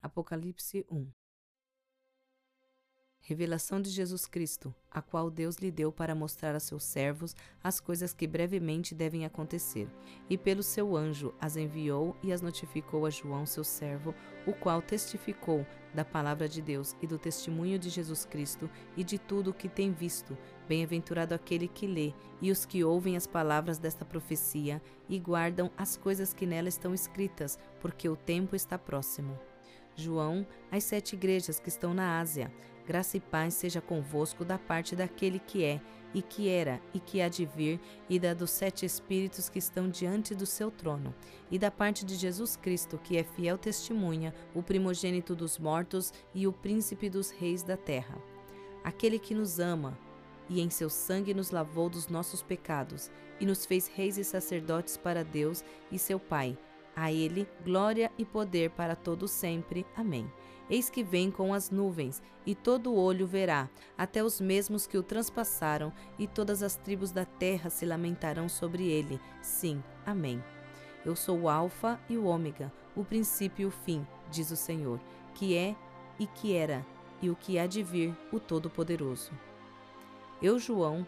Apocalipse 1 Revelação de Jesus Cristo, a qual Deus lhe deu para mostrar a seus servos as coisas que brevemente devem acontecer, e pelo seu anjo as enviou e as notificou a João, seu servo, o qual testificou da palavra de Deus e do testemunho de Jesus Cristo e de tudo o que tem visto. Bem-aventurado aquele que lê e os que ouvem as palavras desta profecia e guardam as coisas que nela estão escritas, porque o tempo está próximo. João, às sete igrejas que estão na Ásia. Graça e paz seja convosco da parte daquele que é, e que era, e que há de vir, e da dos sete Espíritos que estão diante do seu trono, e da parte de Jesus Cristo, que é fiel testemunha, o primogênito dos mortos e o príncipe dos reis da terra. Aquele que nos ama, e em seu sangue nos lavou dos nossos pecados, e nos fez reis e sacerdotes para Deus e seu Pai a ele glória e poder para todo sempre. Amém. Eis que vem com as nuvens, e todo olho verá, até os mesmos que o transpassaram, e todas as tribos da terra se lamentarão sobre ele. Sim. Amém. Eu sou o Alfa e o Ômega, o princípio e o fim, diz o Senhor, que é e que era, e o que há de vir, o Todo-Poderoso. Eu, João,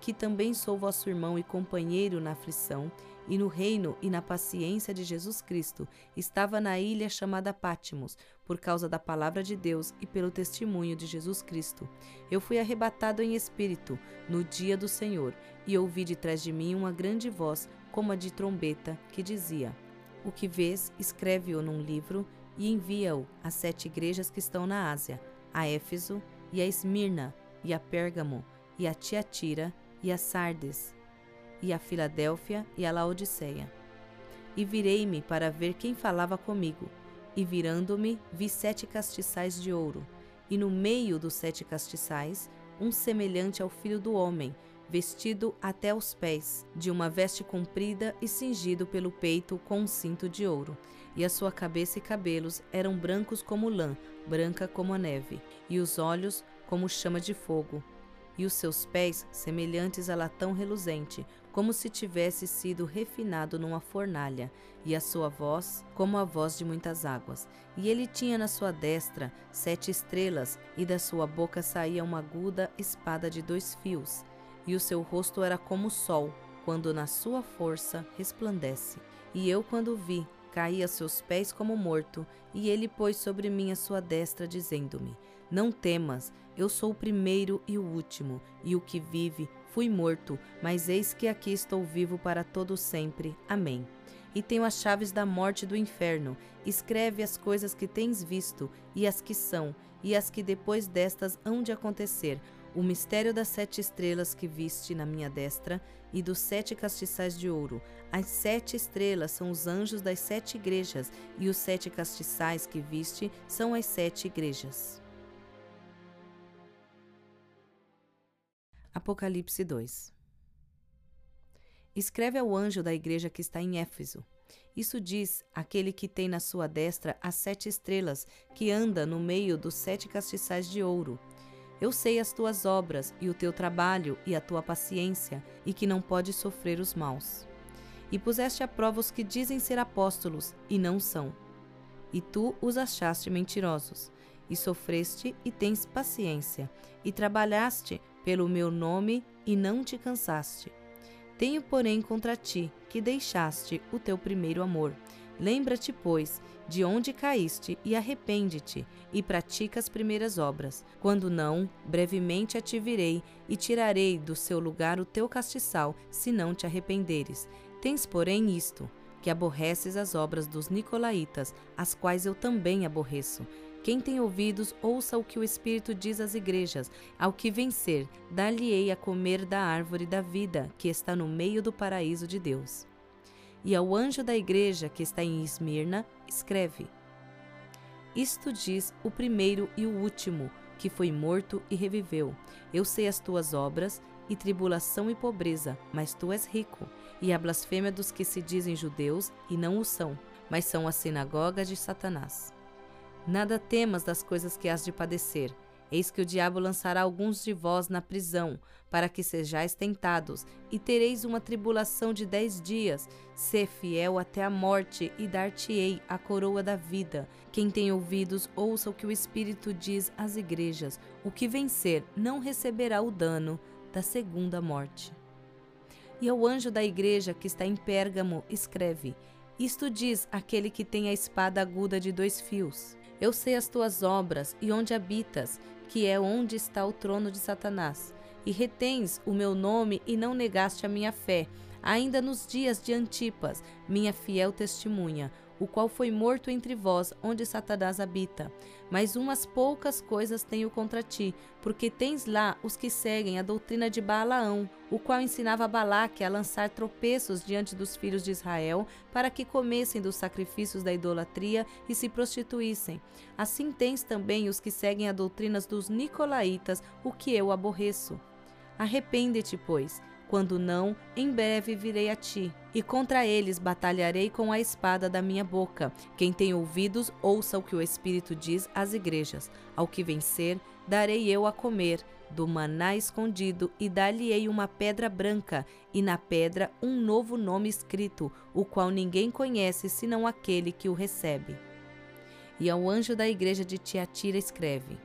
que também sou vosso irmão e companheiro na aflição, e no reino e na paciência de Jesus Cristo, estava na ilha chamada Pátimos, por causa da palavra de Deus e pelo testemunho de Jesus Cristo. Eu fui arrebatado em espírito no dia do Senhor, e ouvi de trás de mim uma grande voz, como a de trombeta, que dizia: O que vês, escreve-o num livro e envia-o às sete igrejas que estão na Ásia, a Éfeso e a Esmirna e a Pérgamo e a Tiatira e a Sardes, e a Filadélfia e a Laodiceia. E virei-me para ver quem falava comigo, e virando-me, vi sete castiçais de ouro, e no meio dos sete castiçais, um semelhante ao filho do homem, vestido até os pés, de uma veste comprida e cingido pelo peito com um cinto de ouro. E a sua cabeça e cabelos eram brancos como lã, branca como a neve, e os olhos como chama de fogo, e os seus pés semelhantes a latão reluzente, como se tivesse sido refinado numa fornalha, e a sua voz como a voz de muitas águas. E ele tinha na sua destra sete estrelas, e da sua boca saía uma aguda espada de dois fios, e o seu rosto era como o sol, quando na sua força resplandece. E eu, quando vi, Caí a seus pés como morto, e ele pôs sobre mim a sua destra, dizendo-me: Não temas, eu sou o primeiro e o último, e o que vive, fui morto, mas eis que aqui estou vivo para todo sempre. Amém. E tenho as chaves da morte e do inferno. Escreve as coisas que tens visto, e as que são, e as que depois destas hão de acontecer o mistério das sete estrelas que viste na minha destra e dos sete castiçais de ouro. As sete estrelas são os anjos das sete igrejas, e os sete castiçais que viste são as sete igrejas. Apocalipse 2 Escreve ao anjo da igreja que está em Éfeso. Isso diz aquele que tem na sua destra as sete estrelas, que anda no meio dos sete castiçais de ouro. Eu sei as tuas obras e o teu trabalho e a tua paciência, e que não podes sofrer os maus. E puseste à prova os que dizem ser apóstolos e não são. E tu os achaste mentirosos, e sofreste e tens paciência, e trabalhaste pelo meu nome e não te cansaste. Tenho, porém, contra ti que deixaste o teu primeiro amor. Lembra-te, pois, de onde caíste e arrepende-te e pratica as primeiras obras. Quando não, brevemente a te virei e tirarei do seu lugar o teu castiçal, se não te arrependeres. Tens, porém, isto, que aborreces as obras dos nicolaítas, as quais eu também aborreço. Quem tem ouvidos, ouça o que o Espírito diz às igrejas. Ao que vencer, dar-lhe-ei a comer da árvore da vida, que está no meio do paraíso de Deus. E ao anjo da igreja que está em Esmirna, escreve: Isto diz o primeiro e o último, que foi morto e reviveu. Eu sei as tuas obras, e tribulação e pobreza, mas tu és rico, e a blasfêmia dos que se dizem judeus e não o são, mas são a sinagoga de Satanás. Nada temas das coisas que has de padecer. Eis que o diabo lançará alguns de vós na prisão, para que sejais tentados, e tereis uma tribulação de dez dias. Sê fiel até a morte, e dar-te-ei a coroa da vida. Quem tem ouvidos, ouça o que o Espírito diz às igrejas. O que vencer não receberá o dano da segunda morte. E ao anjo da igreja que está em Pérgamo, escreve: Isto diz aquele que tem a espada aguda de dois fios. Eu sei as tuas obras e onde habitas, que é onde está o trono de Satanás. E retens o meu nome e não negaste a minha fé, ainda nos dias de Antipas, minha fiel testemunha, o qual foi morto entre vós, onde Satanás habita. Mas umas poucas coisas tenho contra ti, porque tens lá os que seguem a doutrina de Balaão, o qual ensinava Balaque a lançar tropeços diante dos filhos de Israel, para que comessem dos sacrifícios da idolatria e se prostituíssem. Assim tens também os que seguem a doutrinas dos nicolaítas, o que eu aborreço. Arrepende-te, pois quando não, em breve virei a ti, e contra eles batalharei com a espada da minha boca. Quem tem ouvidos, ouça o que o Espírito diz às igrejas. Ao que vencer, darei eu a comer do maná escondido, e dar-lhe-ei uma pedra branca, e na pedra um novo nome escrito, o qual ninguém conhece senão aquele que o recebe. E ao anjo da igreja de Tiatira escreve: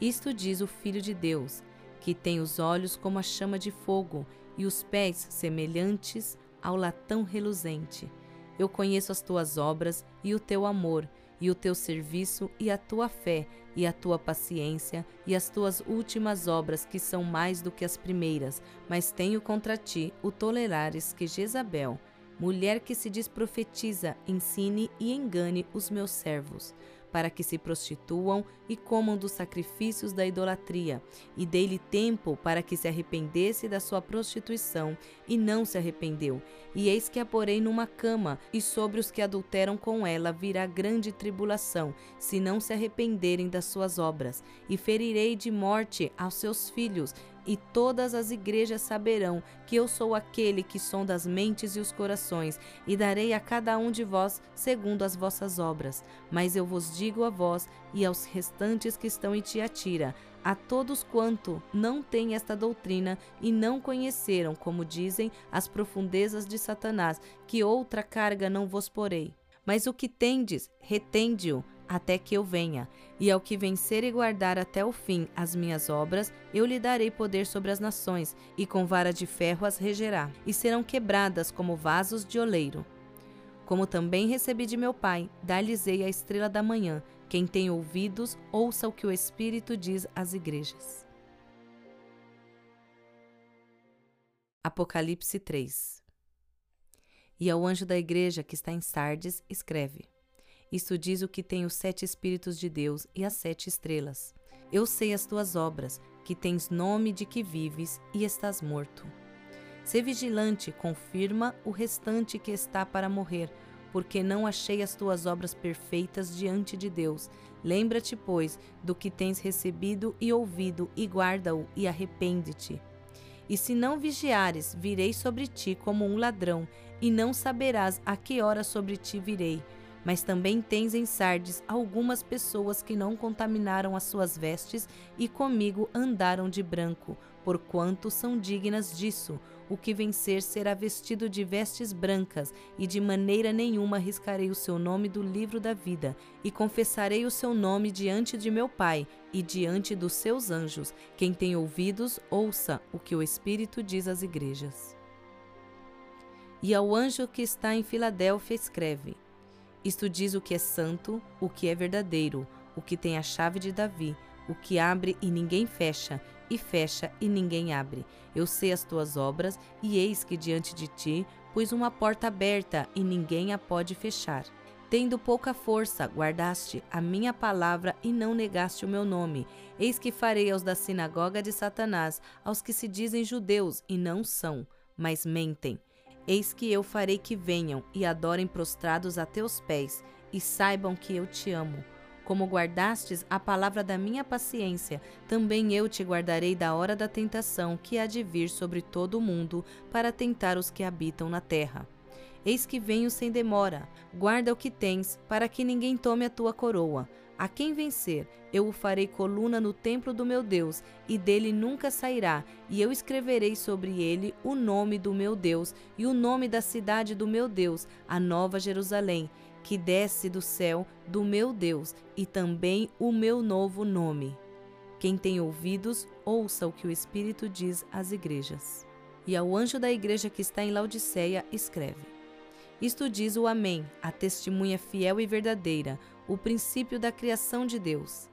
Isto diz o Filho de Deus, que tem os olhos como a chama de fogo e os pés semelhantes ao latão reluzente. Eu conheço as tuas obras e o teu amor, e o teu serviço e a tua fé, e a tua paciência, e as tuas últimas obras, que são mais do que as primeiras, mas tenho contra ti o tolerares que Jezabel, mulher que se diz profetiza, ensine e engane os meus servos para que se prostituam e comam dos sacrifícios da idolatria, e dei-lhe tempo para que se arrependesse da sua prostituição, e não se arrependeu. E eis que a porei numa cama, e sobre os que adulteram com ela virá grande tribulação, se não se arrependerem das suas obras. E ferirei de morte aos seus filhos, e todas as igrejas saberão que eu sou aquele que sonda as mentes e os corações, e darei a cada um de vós segundo as vossas obras. Mas eu vos digo a vós e aos restantes que estão em Tiatira, a todos quanto não têm esta doutrina e não conheceram, como dizem, as profundezas de Satanás, que outra carga não vos porei. Mas o que tendes, retende-o até que eu venha. E ao que vencer e guardar até o fim as minhas obras, eu lhe darei poder sobre as nações, e com vara de ferro as regerá, e serão quebradas como vasos de oleiro. Como também recebi de meu Pai, dar-lhes-ei a estrela da manhã. Quem tem ouvidos, ouça o que o Espírito diz às igrejas. Apocalipse 3 E ao anjo da igreja que está em Sardes, escreve: isto diz o que tem os sete Espíritos de Deus e as sete estrelas. Eu sei as tuas obras, que tens nome de que vives e estás morto. Sê vigilante, confirma o restante que está para morrer, porque não achei as tuas obras perfeitas diante de Deus. Lembra-te, pois, do que tens recebido e ouvido, e guarda-o, e arrepende-te. E se não vigiares, virei sobre ti como um ladrão, e não saberás a que hora sobre ti virei mas também tens em Sardes algumas pessoas que não contaminaram as suas vestes e comigo andaram de branco, porquanto são dignas disso. O que vencer será vestido de vestes brancas, e de maneira nenhuma riscarei o seu nome do livro da vida, e confessarei o seu nome diante de meu Pai e diante dos seus anjos. Quem tem ouvidos, ouça o que o Espírito diz às igrejas. E ao anjo que está em Filadélfia, escreve: isto diz o que é santo, o que é verdadeiro, o que tem a chave de Davi, o que abre e ninguém fecha, e fecha e ninguém abre. Eu sei as tuas obras, e eis que diante de ti pus uma porta aberta, e ninguém a pode fechar. Tendo pouca força, guardaste a minha palavra e não negaste o meu nome. Eis que farei aos da sinagoga de Satanás, aos que se dizem judeus e não são, mas mentem Eis que eu farei que venham e adorem prostrados a teus pés, e saibam que eu te amo. Como guardastes a palavra da minha paciência, também eu te guardarei da hora da tentação que há de vir sobre todo o mundo para tentar os que habitam na terra. Eis que venho sem demora. Guarda o que tens, para que ninguém tome a tua coroa. A quem vencer, eu o farei coluna no templo do meu Deus, e dele nunca sairá, e eu escreverei sobre ele o nome do meu Deus e o nome da cidade do meu Deus, a nova Jerusalém, que desce do céu do meu Deus, e também o meu novo nome. Quem tem ouvidos, ouça o que o Espírito diz às igrejas. E ao anjo da igreja que está em Laodiceia, escreve: Isto diz o Amém, a testemunha fiel e verdadeira, o princípio da criação de Deus.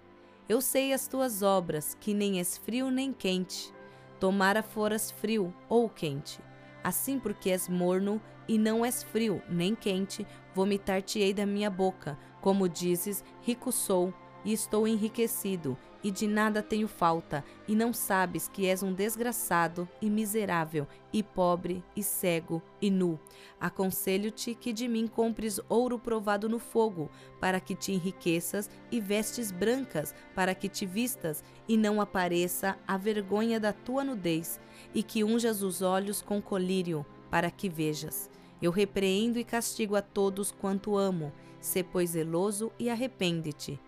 Eu sei as tuas obras, que nem és frio nem quente. Tomara foras frio ou quente. Assim, porque és morno e não és frio nem quente, vomitar-te-ei da minha boca. Como dizes, rico sou e estou enriquecido, e de nada tenho falta, e não sabes que és um desgraçado e miserável, e pobre, e cego, e nu. Aconselho-te que de mim compres ouro provado no fogo, para que te enriqueças, e vestes brancas, para que te vistas, e não apareça a vergonha da tua nudez, e que unjas os olhos com colírio, para que vejas. Eu repreendo e castigo a todos quanto amo. Sê, pois, zeloso e arrepende-te.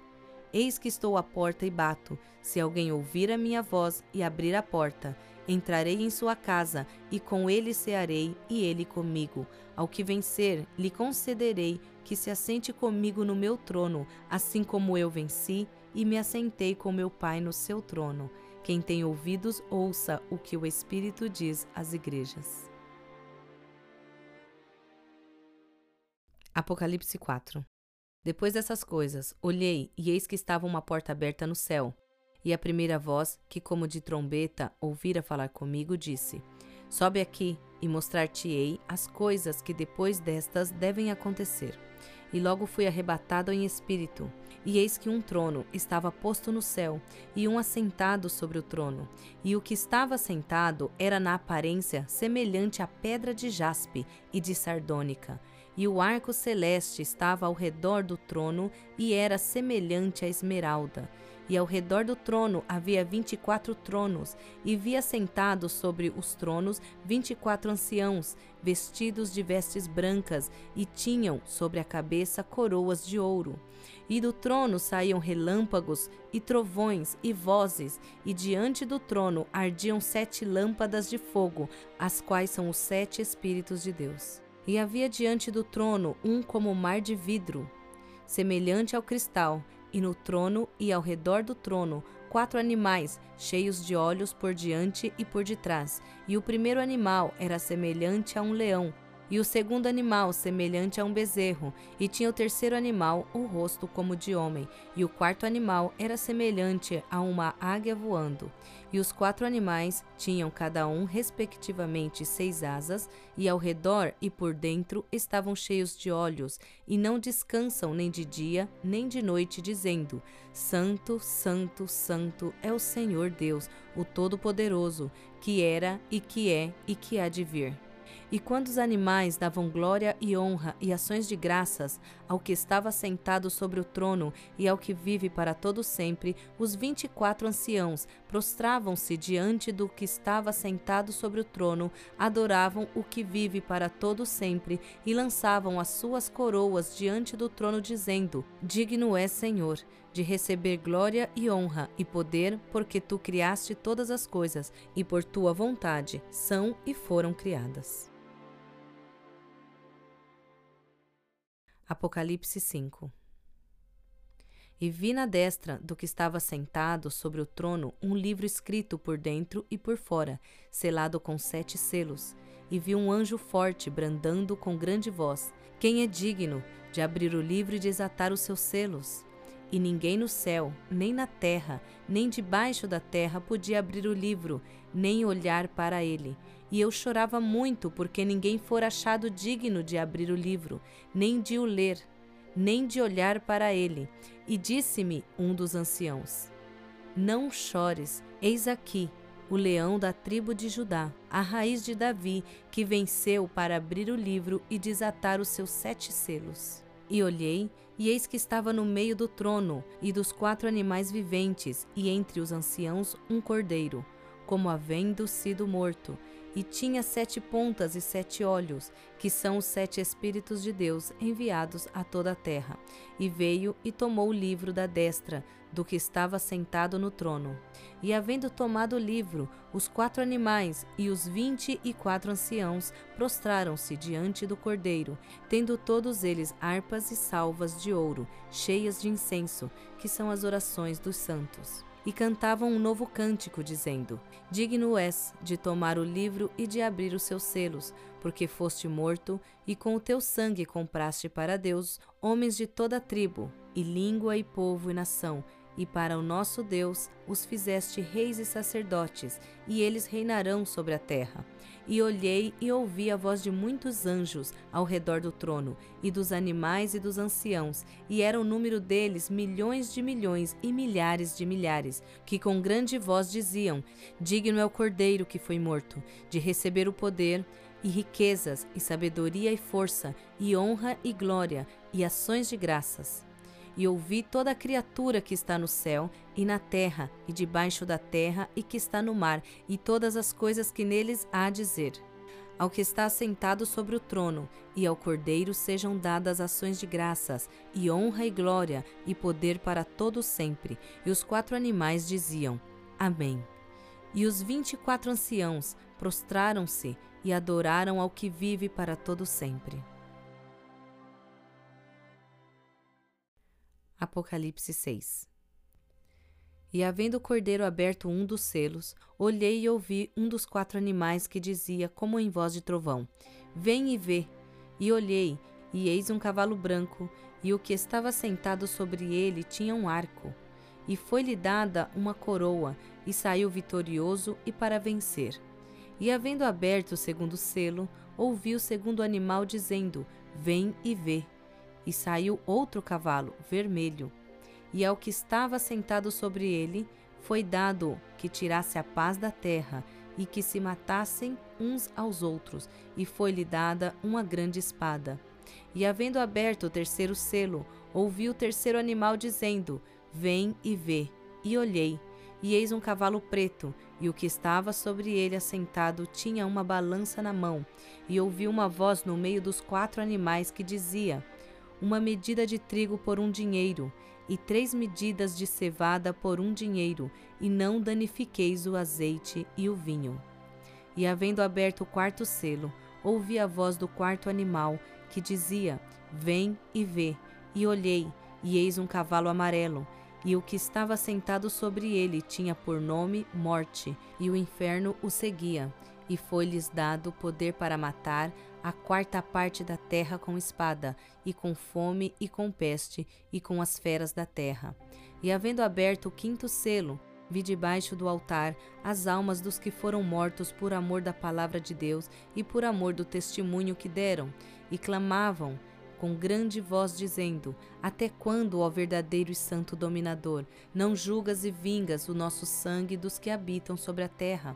Eis que estou à porta e bato. Se alguém ouvir a minha voz e abrir a porta, entrarei em sua casa e com ele cearei e ele comigo. Ao que vencer, lhe concederei que se assente comigo no meu trono, assim como eu venci e me assentei com meu Pai no seu trono. Quem tem ouvidos, ouça o que o Espírito diz às igrejas. Apocalipse 4 depois dessas coisas, olhei e eis que estava uma porta aberta no céu. E a primeira voz, que como de trombeta ouvira falar comigo, disse: Sobe aqui e mostrar-te-ei as coisas que depois destas devem acontecer. E logo fui arrebatado em espírito, e eis que um trono estava posto no céu, e um assentado sobre o trono. E o que estava sentado era na aparência semelhante à pedra de jaspe e de sardônica e o arco celeste estava ao redor do trono e era semelhante à esmeralda. E ao redor do trono havia vinte e quatro tronos, e via sentados sobre os tronos vinte e quatro anciãos, vestidos de vestes brancas, e tinham sobre a cabeça coroas de ouro. E do trono saíam relâmpagos e trovões e vozes, e diante do trono ardiam sete lâmpadas de fogo, as quais são os sete Espíritos de Deus. E havia diante do trono um como mar de vidro, semelhante ao cristal, e no trono e ao redor do trono quatro animais, cheios de olhos por diante e por detrás. E o primeiro animal era semelhante a um leão, e o segundo animal semelhante a um bezerro, e tinha o terceiro animal o rosto como de homem, e o quarto animal era semelhante a uma águia voando. E os quatro animais tinham cada um, respectivamente, seis asas, e ao redor e por dentro estavam cheios de olhos, e não descansam nem de dia nem de noite, dizendo: Santo, Santo, Santo é o Senhor Deus, o Todo-Poderoso, que era e que é e que há de vir. E quando os animais davam glória e honra e ações de graças ao que estava sentado sobre o trono e ao que vive para todo sempre, os vinte e quatro anciãos prostravam-se diante do que estava sentado sobre o trono, adoravam o que vive para todo sempre e lançavam as suas coroas diante do trono, dizendo: Digno é Senhor de receber glória e honra e poder, porque tu criaste todas as coisas e por tua vontade são e foram criadas. Apocalipse 5 E vi na destra do que estava sentado sobre o trono um livro escrito por dentro e por fora, selado com sete selos. E vi um anjo forte brandando com grande voz: Quem é digno de abrir o livro e desatar os seus selos? E ninguém no céu, nem na terra, nem debaixo da terra podia abrir o livro, nem olhar para ele. E eu chorava muito, porque ninguém fora achado digno de abrir o livro, nem de o ler, nem de olhar para ele. E disse-me um dos anciãos: Não chores, eis aqui o leão da tribo de Judá, a raiz de Davi, que venceu para abrir o livro e desatar os seus sete selos. E olhei, e eis que estava no meio do trono e dos quatro animais viventes, e entre os anciãos um cordeiro, como havendo sido morto, e tinha sete pontas e sete olhos, que são os sete Espíritos de Deus enviados a toda a terra. E veio e tomou o livro da destra do que estava sentado no trono. E havendo tomado o livro, os quatro animais e os vinte e quatro anciãos prostraram-se diante do cordeiro, tendo todos eles harpas e salvas de ouro, cheias de incenso, que são as orações dos santos e cantavam um novo cântico, dizendo: Digno és de tomar o livro e de abrir os seus selos, porque foste morto, e com o teu sangue compraste para Deus homens de toda tribo, e língua, e povo, e nação e para o nosso Deus os fizeste reis e sacerdotes, e eles reinarão sobre a terra. E olhei e ouvi a voz de muitos anjos ao redor do trono, e dos animais e dos anciãos, e era o número deles milhões de milhões e milhares de milhares, que com grande voz diziam: Digno é o cordeiro que foi morto, de receber o poder, e riquezas, e sabedoria e força, e honra e glória, e ações de graças e ouvi toda a criatura que está no céu e na terra e debaixo da terra e que está no mar, e todas as coisas que neles há a dizer. Ao que está assentado sobre o trono, e ao Cordeiro sejam dadas ações de graças, e honra e glória, e poder para todo sempre. E os quatro animais diziam: Amém. E os vinte e quatro anciãos prostraram-se e adoraram ao que vive para todo sempre. Apocalipse 6 E havendo o cordeiro aberto um dos selos, olhei e ouvi um dos quatro animais que dizia, como em voz de trovão: Vem e vê. E olhei, e eis um cavalo branco, e o que estava sentado sobre ele tinha um arco. E foi-lhe dada uma coroa, e saiu vitorioso e para vencer. E havendo aberto o segundo selo, ouvi o segundo animal dizendo: Vem e vê. E saiu outro cavalo, vermelho, e ao que estava sentado sobre ele foi dado que tirasse a paz da terra e que se matassem uns aos outros, e foi-lhe dada uma grande espada. E havendo aberto o terceiro selo, ouvi o terceiro animal dizendo: Vem e vê. E olhei, e eis um cavalo preto, e o que estava sobre ele assentado tinha uma balança na mão, e ouvi uma voz no meio dos quatro animais que dizia: uma medida de trigo por um dinheiro, e três medidas de cevada por um dinheiro, e não danifiqueis o azeite e o vinho. E havendo aberto o quarto selo, ouvi a voz do quarto animal, que dizia: Vem e vê. E olhei, e eis um cavalo amarelo, e o que estava sentado sobre ele tinha por nome Morte, e o inferno o seguia e foi-lhes dado poder para matar a quarta parte da terra com espada, e com fome, e com peste, e com as feras da terra. E havendo aberto o quinto selo, vi debaixo do altar as almas dos que foram mortos por amor da palavra de Deus e por amor do testemunho que deram, e clamavam com grande voz, dizendo: Até quando, ó verdadeiro e santo dominador, não julgas e vingas o nosso sangue dos que habitam sobre a terra?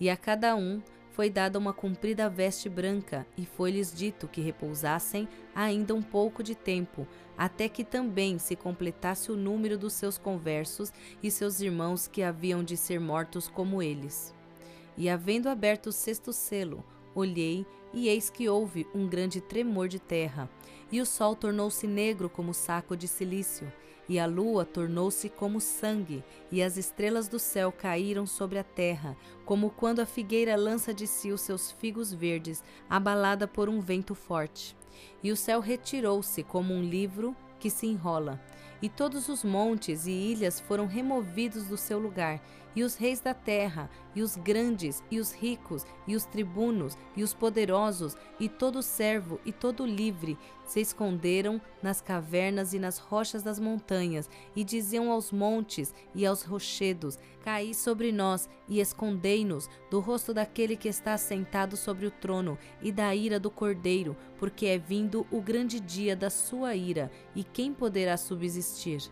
E a cada um foi dada uma comprida veste branca, e foi-lhes dito que repousassem ainda um pouco de tempo, até que também se completasse o número dos seus conversos e seus irmãos que haviam de ser mortos como eles. E havendo aberto o sexto selo, olhei, e eis que houve um grande tremor de terra, e o sol tornou-se negro como saco de silício, e a lua tornou-se como sangue, e as estrelas do céu caíram sobre a terra, como quando a figueira lança de si os seus figos verdes, abalada por um vento forte. E o céu retirou-se como um livro que se enrola, e todos os montes e ilhas foram removidos do seu lugar, e os reis da terra, e os grandes, e os ricos, e os tribunos, e os poderosos, e todo servo e todo livre, se esconderam nas cavernas e nas rochas das montanhas, e diziam aos montes e aos rochedos: Caí sobre nós e escondei-nos do rosto daquele que está sentado sobre o trono e da ira do cordeiro, porque é vindo o grande dia da sua ira, e quem poderá subsistir?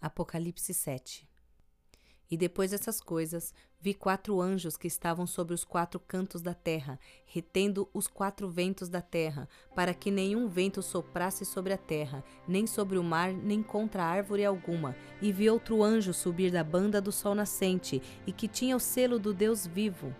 Apocalipse 7 E depois dessas coisas, vi quatro anjos que estavam sobre os quatro cantos da terra, retendo os quatro ventos da terra, para que nenhum vento soprasse sobre a terra, nem sobre o mar, nem contra árvore alguma. E vi outro anjo subir da banda do sol nascente, e que tinha o selo do Deus vivo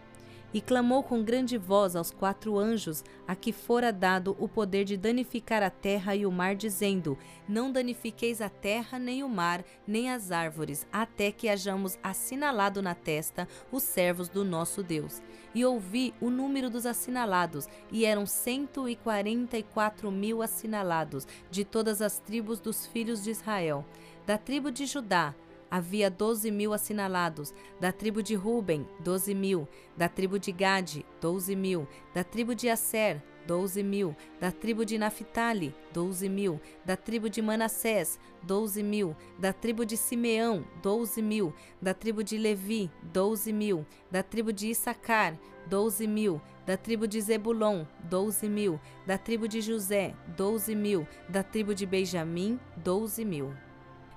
e clamou com grande voz aos quatro anjos a que fora dado o poder de danificar a terra e o mar, dizendo: Não danifiqueis a terra, nem o mar, nem as árvores, até que hajamos assinalado na testa os servos do nosso Deus. E ouvi o número dos assinalados, e eram cento e quarenta e quatro mil assinalados, de todas as tribos dos filhos de Israel. Da tribo de Judá, havia doze mil assinalados, da tribo de Ruben, doze mil, da tribo de Gade, doze mil, da tribo de Asser, doze mil, da tribo de Naphtali, doze mil, da tribo de Manassés, doze mil, da tribo de Simeão, doze mil, da tribo de Levi, doze mil, da tribo de Issacar, doze mil, da tribo de Zebulon, doze mil, da tribo de José, doze mil, da tribo de Benjamim, doze mil.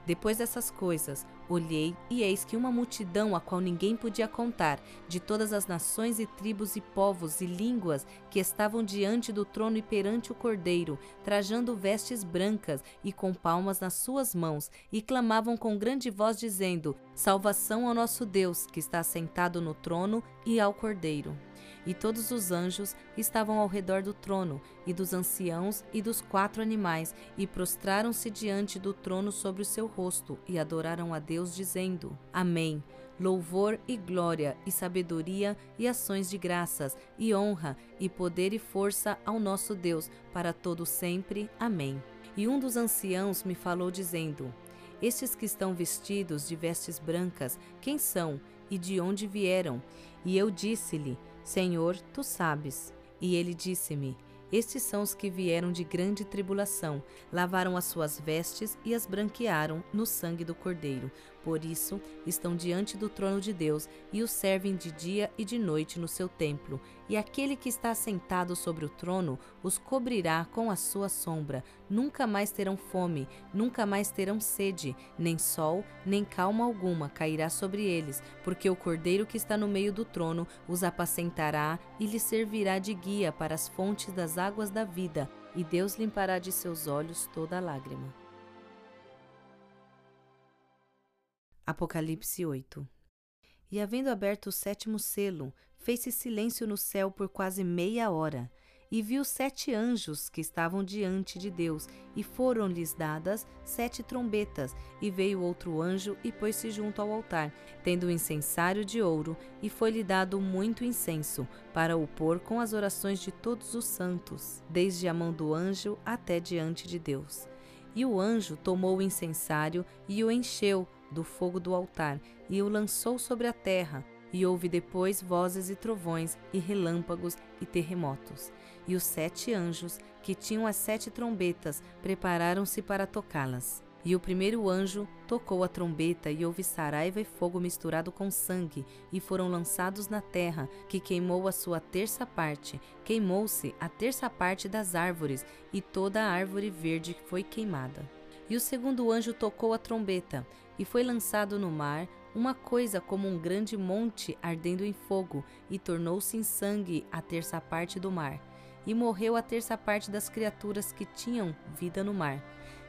Depois dessas coisas, olhei e eis que uma multidão a qual ninguém podia contar, de todas as nações e tribos e povos e línguas que estavam diante do trono e perante o Cordeiro, trajando vestes brancas e com palmas nas suas mãos, e clamavam com grande voz, dizendo: Salvação ao nosso Deus, que está sentado no trono, e ao Cordeiro. E todos os anjos estavam ao redor do trono, e dos anciãos e dos quatro animais, e prostraram-se diante do trono sobre o seu rosto, e adoraram a Deus, dizendo: Amém. Louvor e glória, e sabedoria, e ações de graças, e honra, e poder e força ao nosso Deus, para todo sempre. Amém. E um dos anciãos me falou, dizendo: Estes que estão vestidos de vestes brancas, quem são e de onde vieram? E eu disse-lhe: Senhor, tu sabes. E ele disse-me: Estes são os que vieram de grande tribulação, lavaram as suas vestes e as branquearam no sangue do Cordeiro. Por isso, estão diante do trono de Deus e o servem de dia e de noite no seu templo. E aquele que está sentado sobre o trono os cobrirá com a sua sombra. Nunca mais terão fome, nunca mais terão sede, nem sol, nem calma alguma cairá sobre eles, porque o Cordeiro que está no meio do trono os apacentará e lhes servirá de guia para as fontes das águas da vida, e Deus limpará de seus olhos toda lágrima. Apocalipse 8 E havendo aberto o sétimo selo, fez-se silêncio no céu por quase meia hora, e viu sete anjos que estavam diante de Deus, e foram-lhes dadas sete trombetas, e veio outro anjo e pôs-se junto ao altar, tendo um incensário de ouro, e foi-lhe dado muito incenso, para o pôr com as orações de todos os santos, desde a mão do anjo até diante de Deus. E o anjo tomou o incensário e o encheu do fogo do altar e o lançou sobre a terra. E houve depois vozes e trovões, e relâmpagos e terremotos. E os sete anjos, que tinham as sete trombetas, prepararam-se para tocá-las. E o primeiro anjo tocou a trombeta, e houve saraiva e fogo misturado com sangue, e foram lançados na terra, que queimou a sua terça parte. Queimou-se a terça parte das árvores, e toda a árvore verde foi queimada. E o segundo anjo tocou a trombeta, e foi lançado no mar uma coisa como um grande monte ardendo em fogo, e tornou-se em sangue a terça parte do mar. E morreu a terça parte das criaturas que tinham vida no mar,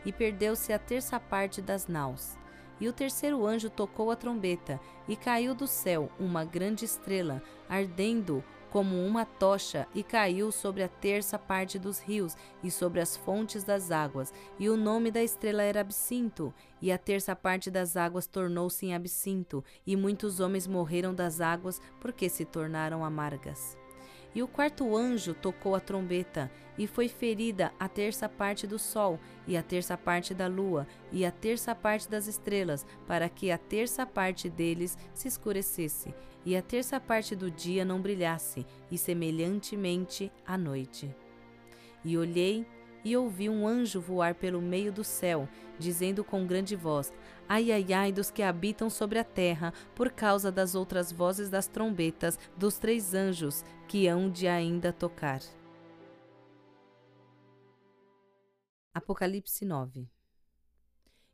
e perdeu-se a terça parte das naus. E o terceiro anjo tocou a trombeta, e caiu do céu uma grande estrela, ardendo como uma tocha e caiu sobre a terça parte dos rios e sobre as fontes das águas. E o nome da estrela era Absinto, e a terça parte das águas tornou-se em absinto, e muitos homens morreram das águas porque se tornaram amargas. E o quarto anjo tocou a trombeta, e foi ferida a terça parte do sol, e a terça parte da lua, e a terça parte das estrelas, para que a terça parte deles se escurecesse, e a terça parte do dia não brilhasse, e semelhantemente a noite. E olhei, e ouvi um anjo voar pelo meio do céu, dizendo com grande voz: Ai, ai, ai dos que habitam sobre a terra, por causa das outras vozes das trombetas dos três anjos que hão de ainda tocar. Apocalipse 9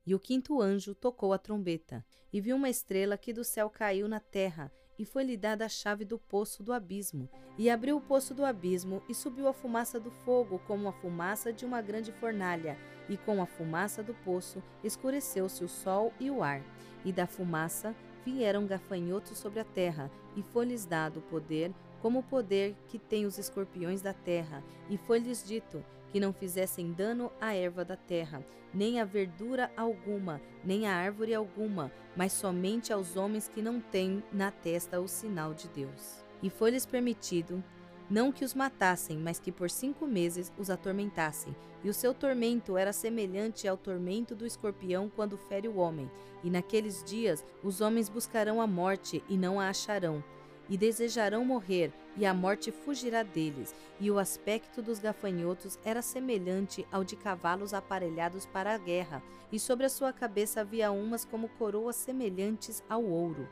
E o quinto anjo tocou a trombeta, e viu uma estrela que do céu caiu na terra, e foi-lhe dada a chave do poço do abismo. E abriu o poço do abismo, e subiu a fumaça do fogo, como a fumaça de uma grande fornalha, e com a fumaça do poço escureceu-se o sol e o ar. E da fumaça vieram gafanhotos sobre a terra, e foi-lhes dado poder, como o poder que têm os escorpiões da terra, e foi-lhes dito que não fizessem dano à erva da terra, nem a verdura alguma, nem a árvore alguma, mas somente aos homens que não têm na testa o sinal de Deus. E foi-lhes permitido não que os matassem, mas que por cinco meses os atormentassem. E o seu tormento era semelhante ao tormento do escorpião quando fere o homem. E naqueles dias os homens buscarão a morte e não a acharão. E desejarão morrer, e a morte fugirá deles. E o aspecto dos gafanhotos era semelhante ao de cavalos aparelhados para a guerra, e sobre a sua cabeça havia umas como coroas semelhantes ao ouro.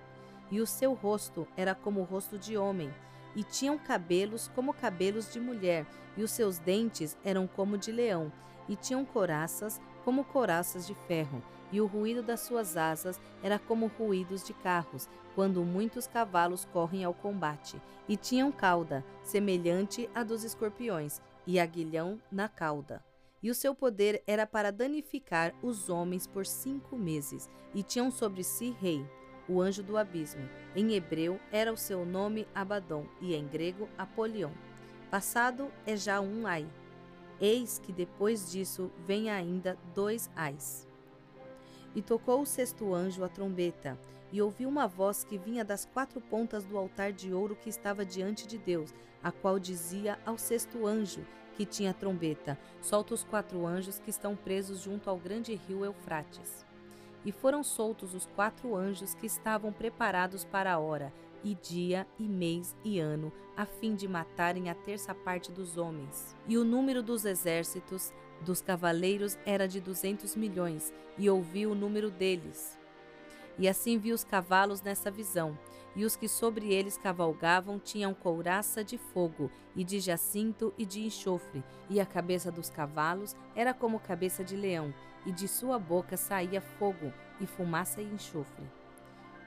E o seu rosto era como o rosto de homem e tinham cabelos como cabelos de mulher, e os seus dentes eram como de leão, e tinham coraças como coraças de ferro, e o ruído das suas asas era como ruídos de carros, quando muitos cavalos correm ao combate, e tinham cauda, semelhante à dos escorpiões, e aguilhão na cauda. E o seu poder era para danificar os homens por cinco meses, e tinham sobre si rei o anjo do abismo. Em hebreu era o seu nome Abaddon e em grego Apolion. Passado é já um ai. Eis que depois disso vem ainda dois ais. E tocou o sexto anjo a trombeta, e ouviu uma voz que vinha das quatro pontas do altar de ouro que estava diante de Deus, a qual dizia ao sexto anjo, que tinha trombeta: Solta os quatro anjos que estão presos junto ao grande rio Eufrates. E foram soltos os quatro anjos que estavam preparados para a hora, e dia, e mês, e ano, a fim de matarem a terça parte dos homens. E o número dos exércitos dos cavaleiros era de duzentos milhões, e ouvi o número deles. E assim vi os cavalos nessa visão, e os que sobre eles cavalgavam tinham couraça de fogo, e de jacinto e de enxofre, e a cabeça dos cavalos era como cabeça de leão, e de sua boca saía fogo, e fumaça e enxofre.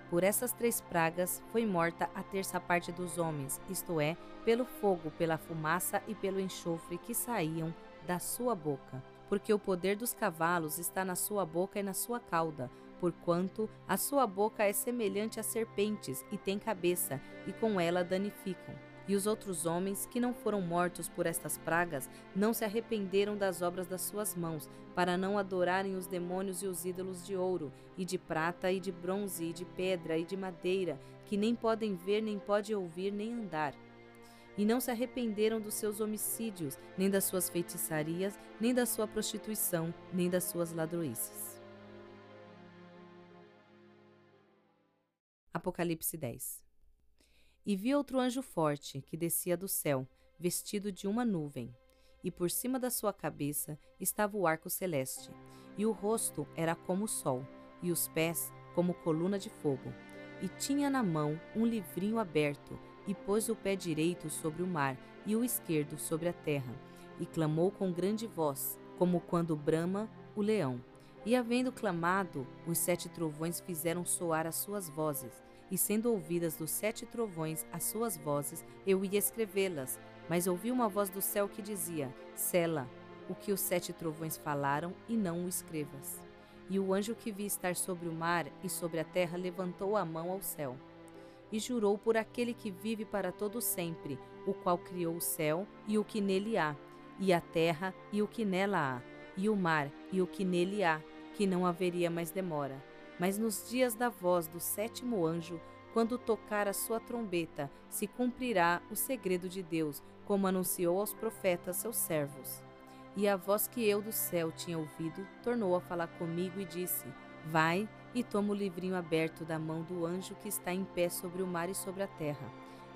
Por essas três pragas foi morta a terça parte dos homens, isto é, pelo fogo, pela fumaça e pelo enxofre que saíam da sua boca. Porque o poder dos cavalos está na sua boca e na sua cauda, porquanto a sua boca é semelhante a serpentes e tem cabeça, e com ela danificam. E os outros homens que não foram mortos por estas pragas não se arrependeram das obras das suas mãos, para não adorarem os demônios e os ídolos de ouro, e de prata, e de bronze, e de pedra, e de madeira, que nem podem ver, nem podem ouvir, nem andar. E não se arrependeram dos seus homicídios, nem das suas feitiçarias, nem da sua prostituição, nem das suas ladroices. Apocalipse 10 e vi outro anjo forte que descia do céu, vestido de uma nuvem, e por cima da sua cabeça estava o arco celeste, e o rosto era como o sol, e os pés como coluna de fogo. E tinha na mão um livrinho aberto, e pôs o pé direito sobre o mar e o esquerdo sobre a terra, e clamou com grande voz, como quando brama o leão. E havendo clamado, os sete trovões fizeram soar as suas vozes, e sendo ouvidas dos sete trovões as suas vozes, eu ia escrevê-las. Mas ouvi uma voz do céu que dizia: Sela, o que os sete trovões falaram, e não o escrevas. E o anjo que vi estar sobre o mar e sobre a terra levantou a mão ao céu. E jurou por aquele que vive para todo sempre, o qual criou o céu e o que nele há, e a terra e o que nela há, e o mar e o que nele há, que não haveria mais demora mas nos dias da voz do sétimo anjo, quando tocar a sua trombeta, se cumprirá o segredo de Deus, como anunciou aos profetas seus servos. E a voz que eu do céu tinha ouvido tornou a falar comigo e disse: Vai e toma o livrinho aberto da mão do anjo que está em pé sobre o mar e sobre a terra.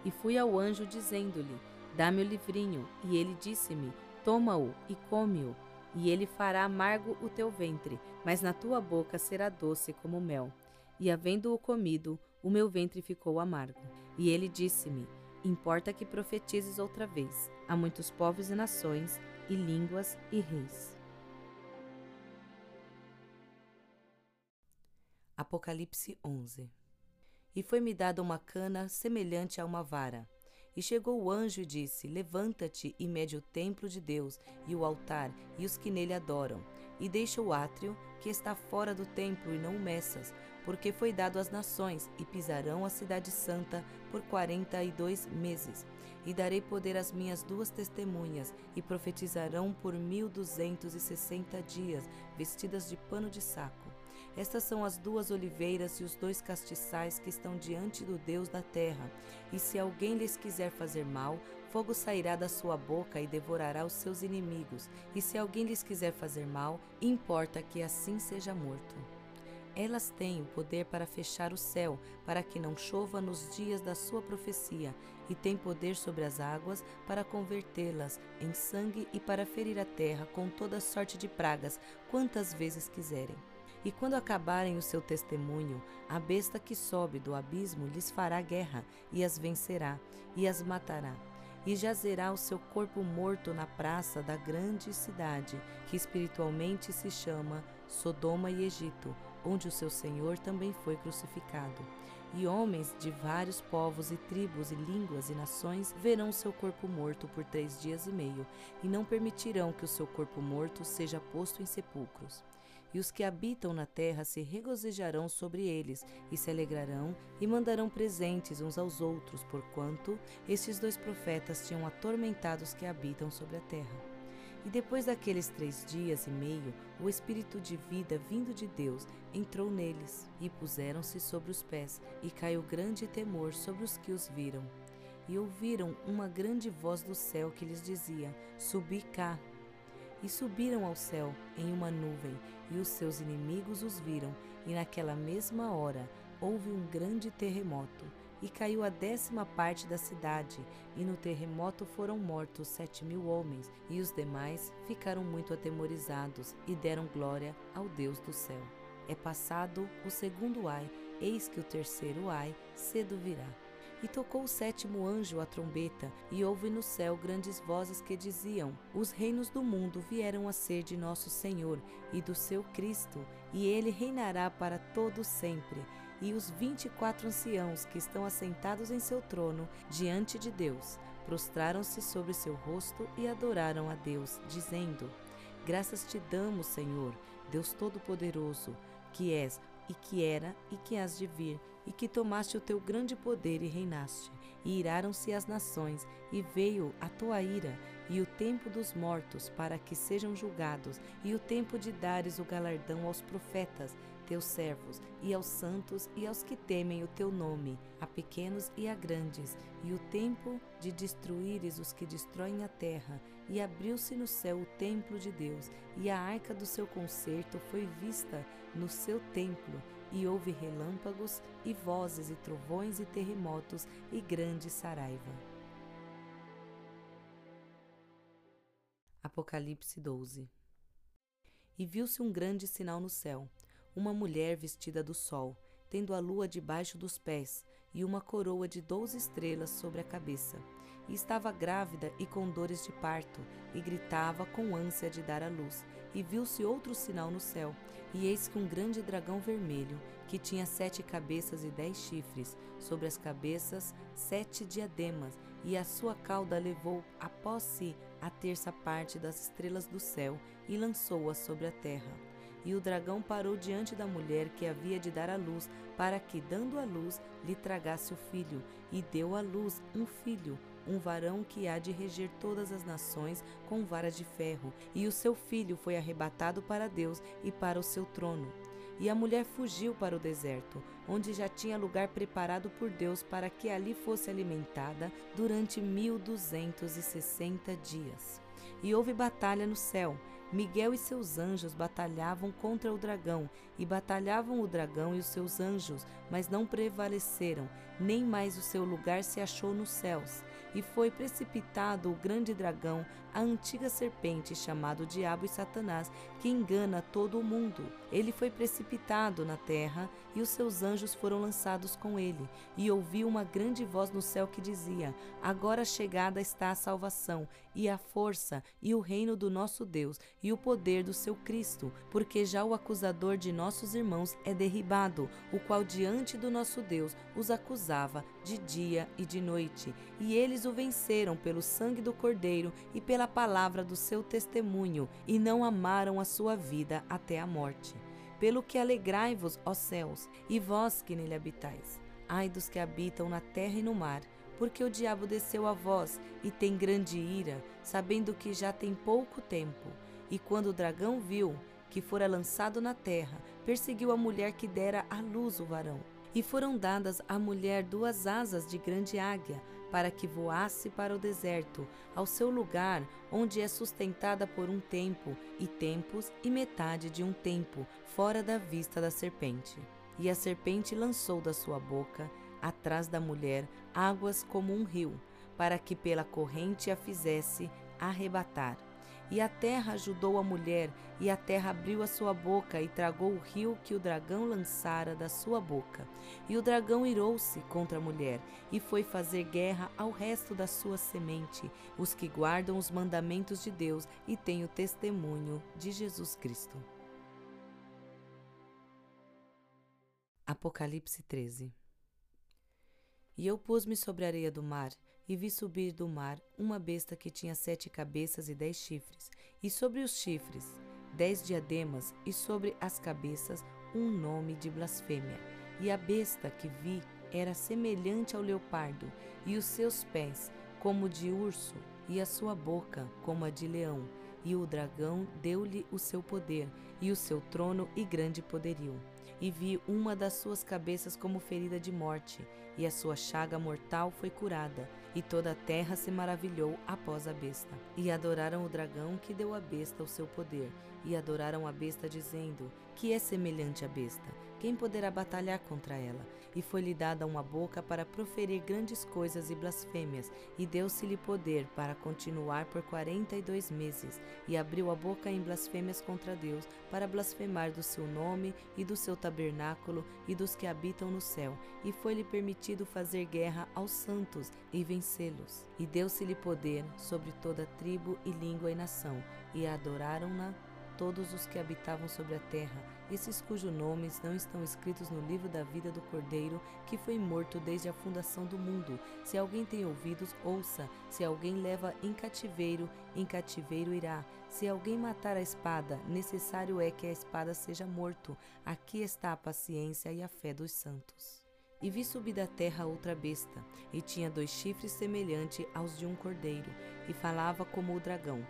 E fui ao anjo dizendo-lhe: Dá-me o livrinho. E ele disse-me: Toma-o e come-o e ele fará amargo o teu ventre, mas na tua boca será doce como mel. E havendo-o comido, o meu ventre ficou amargo. E ele disse-me: Importa que profetizes outra vez a muitos povos e nações, e línguas e reis. Apocalipse 11 E foi-me dada uma cana semelhante a uma vara. E chegou o anjo e disse: Levanta-te e mede o templo de Deus, e o altar, e os que nele adoram, e deixa o átrio, que está fora do templo, e não o meças, porque foi dado às nações, e pisarão a cidade santa por quarenta e dois meses. E darei poder às minhas duas testemunhas, e profetizarão por mil duzentos e sessenta dias, vestidas de pano de saco. Estas são as duas oliveiras e os dois castiçais que estão diante do Deus da terra. E se alguém lhes quiser fazer mal, fogo sairá da sua boca e devorará os seus inimigos. E se alguém lhes quiser fazer mal, importa que assim seja morto. Elas têm o poder para fechar o céu, para que não chova nos dias da sua profecia, e têm poder sobre as águas para convertê-las em sangue e para ferir a terra com toda sorte de pragas, quantas vezes quiserem. E quando acabarem o seu testemunho, a besta que sobe do abismo lhes fará guerra, e as vencerá, e as matará. E jazerá o seu corpo morto na praça da grande cidade, que espiritualmente se chama Sodoma e Egito, onde o seu Senhor também foi crucificado. E homens de vários povos e tribos e línguas e nações verão seu corpo morto por três dias e meio, e não permitirão que o seu corpo morto seja posto em sepulcros e os que habitam na terra se regozijarão sobre eles, e se alegrarão, e mandarão presentes uns aos outros, porquanto estes dois profetas tinham atormentado os que habitam sobre a terra. E depois daqueles três dias e meio, o Espírito de vida vindo de Deus entrou neles, e puseram-se sobre os pés, e caiu grande temor sobre os que os viram. E ouviram uma grande voz do céu que lhes dizia: Subi cá e subiram ao céu em uma nuvem, e os seus inimigos os viram, e naquela mesma hora houve um grande terremoto, e caiu a décima parte da cidade, e no terremoto foram mortos sete mil homens, e os demais ficaram muito atemorizados, e deram glória ao Deus do céu. É passado o segundo ai, eis que o terceiro ai cedo virá. E tocou o sétimo anjo a trombeta, e houve no céu grandes vozes que diziam: Os reinos do mundo vieram a ser de nosso Senhor e do seu Cristo, e ele reinará para todo sempre. E os vinte e quatro anciãos que estão assentados em seu trono diante de Deus prostraram-se sobre seu rosto e adoraram a Deus, dizendo: Graças te damos, Senhor, Deus Todo-Poderoso, que és e que era e que has de vir, e que tomaste o teu grande poder e reinaste. E iraram-se as nações, e veio a tua ira, e o tempo dos mortos, para que sejam julgados, e o tempo de dares o galardão aos profetas, teus servos, e aos santos e aos que temem o teu nome, a pequenos e a grandes, e o tempo de destruíres os que destroem a terra, e abriu-se no céu o templo de Deus, e a arca do seu concerto foi vista no seu templo, e houve relâmpagos, e vozes, e trovões, e terremotos, e grande saraiva. Apocalipse 12 E viu-se um grande sinal no céu uma mulher vestida do sol, tendo a lua debaixo dos pés e uma coroa de doze estrelas sobre a cabeça. Estava grávida e com dores de parto, e gritava com ânsia de dar à luz. E viu-se outro sinal no céu, e eis que um grande dragão vermelho, que tinha sete cabeças e dez chifres, sobre as cabeças sete diademas, e a sua cauda levou após si a terça parte das estrelas do céu, e lançou-as sobre a terra. E o dragão parou diante da mulher que havia de dar à luz, para que, dando à luz, lhe tragasse o filho. E deu à luz um filho, um varão que há de reger todas as nações com vara de ferro. E o seu filho foi arrebatado para Deus e para o seu trono. E a mulher fugiu para o deserto, onde já tinha lugar preparado por Deus para que ali fosse alimentada durante mil duzentos e sessenta dias. E houve batalha no céu. Miguel e seus anjos batalhavam contra o dragão, e batalhavam o dragão e os seus anjos, mas não prevaleceram, nem mais o seu lugar se achou nos céus. E foi precipitado o grande dragão, a antiga serpente chamado Diabo e Satanás, que engana todo o mundo. Ele foi precipitado na terra e os seus anjos foram lançados com ele. E ouviu uma grande voz no céu que dizia: Agora chegada está a salvação, e a força, e o reino do nosso Deus, e o poder do seu Cristo, porque já o acusador de nossos irmãos é derribado, o qual diante do nosso Deus os acusava de dia e de noite. E eles o venceram pelo sangue do Cordeiro e pela palavra do seu testemunho, e não amaram a sua vida até a morte. Pelo que alegrai-vos, ó céus, e vós que nele habitais. Ai dos que habitam na terra e no mar, porque o diabo desceu a vós e tem grande ira, sabendo que já tem pouco tempo. E quando o dragão viu que fora lançado na terra, perseguiu a mulher que dera à luz o varão. E foram dadas à mulher duas asas de grande águia, para que voasse para o deserto, ao seu lugar, onde é sustentada por um tempo, e tempos, e metade de um tempo, fora da vista da serpente. E a serpente lançou da sua boca, atrás da mulher, águas como um rio, para que pela corrente a fizesse arrebatar. E a terra ajudou a mulher, e a terra abriu a sua boca e tragou o rio que o dragão lançara da sua boca. E o dragão irou-se contra a mulher, e foi fazer guerra ao resto da sua semente, os que guardam os mandamentos de Deus e têm o testemunho de Jesus Cristo. Apocalipse 13 E eu pus-me sobre a areia do mar, e vi subir do mar uma besta que tinha sete cabeças e dez chifres, e sobre os chifres dez diademas, e sobre as cabeças um nome de blasfêmia. E a besta que vi era semelhante ao leopardo, e os seus pés como de urso, e a sua boca como a de leão. E o dragão deu-lhe o seu poder, e o seu trono e grande poderio e vi uma das suas cabeças como ferida de morte, e a sua chaga mortal foi curada, e toda a terra se maravilhou após a besta. E adoraram o dragão que deu à besta o seu poder, e adoraram a besta, dizendo: Que é semelhante à besta? Quem poderá batalhar contra ela? E foi-lhe dada uma boca para proferir grandes coisas e blasfêmias, e deu-se-lhe poder para continuar por quarenta e dois meses, e abriu a boca em blasfêmias contra Deus, para blasfemar do seu nome e do seu tabernáculo e dos que habitam no céu, e foi-lhe permitido fazer guerra aos santos e vencê-los. E deu-se-lhe poder sobre toda tribo e língua e nação, e adoraram-na todos os que habitavam sobre a terra, esses cujos nomes não estão escritos no livro da vida do Cordeiro, que foi morto desde a fundação do mundo. Se alguém tem ouvidos, ouça. Se alguém leva em cativeiro, em cativeiro irá. Se alguém matar a espada, necessário é que a espada seja morto. Aqui está a paciência e a fé dos santos. E vi subir da terra outra besta, e tinha dois chifres semelhantes aos de um cordeiro, e falava como o dragão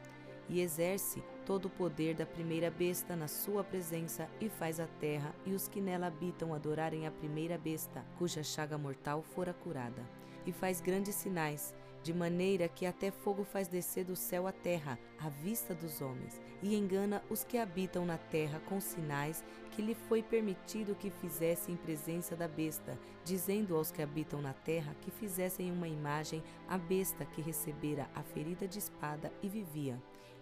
e exerce todo o poder da primeira besta na sua presença e faz a terra e os que nela habitam adorarem a primeira besta, cuja chaga mortal fora curada. E faz grandes sinais, de maneira que até fogo faz descer do céu a terra, à vista dos homens, e engana os que habitam na terra com sinais que lhe foi permitido que fizessem em presença da besta, dizendo aos que habitam na terra que fizessem uma imagem à besta que recebera a ferida de espada e vivia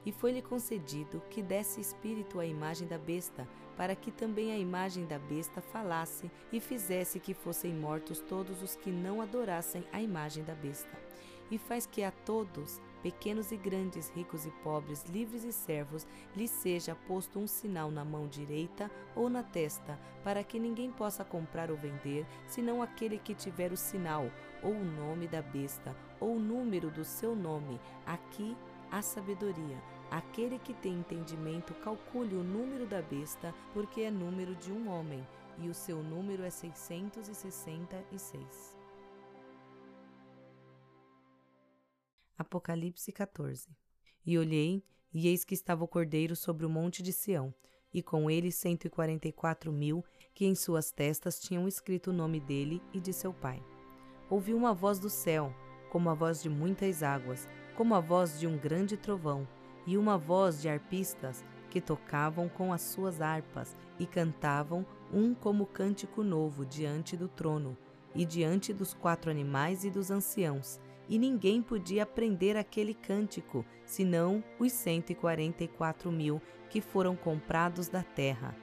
e foi-lhe concedido que desse espírito à imagem da besta, para que também a imagem da besta falasse e fizesse que fossem mortos todos os que não adorassem a imagem da besta. E faz que a todos, pequenos e grandes, ricos e pobres, livres e servos, lhe seja posto um sinal na mão direita ou na testa, para que ninguém possa comprar ou vender, senão aquele que tiver o sinal, ou o nome da besta, ou o número do seu nome, aqui a sabedoria. Aquele que tem entendimento, calcule o número da besta, porque é número de um homem, e o seu número é 666. Apocalipse 14 E olhei, e eis que estava o cordeiro sobre o monte de Sião, e com ele cento e quarenta e quatro mil, que em suas testas tinham escrito o nome dele e de seu pai. Ouvi uma voz do céu, como a voz de muitas águas, como a voz de um grande trovão, e uma voz de arpistas que tocavam com as suas harpas e cantavam um como cântico novo diante do trono e diante dos quatro animais e dos anciãos, e ninguém podia aprender aquele cântico, senão os 144 mil que foram comprados da terra.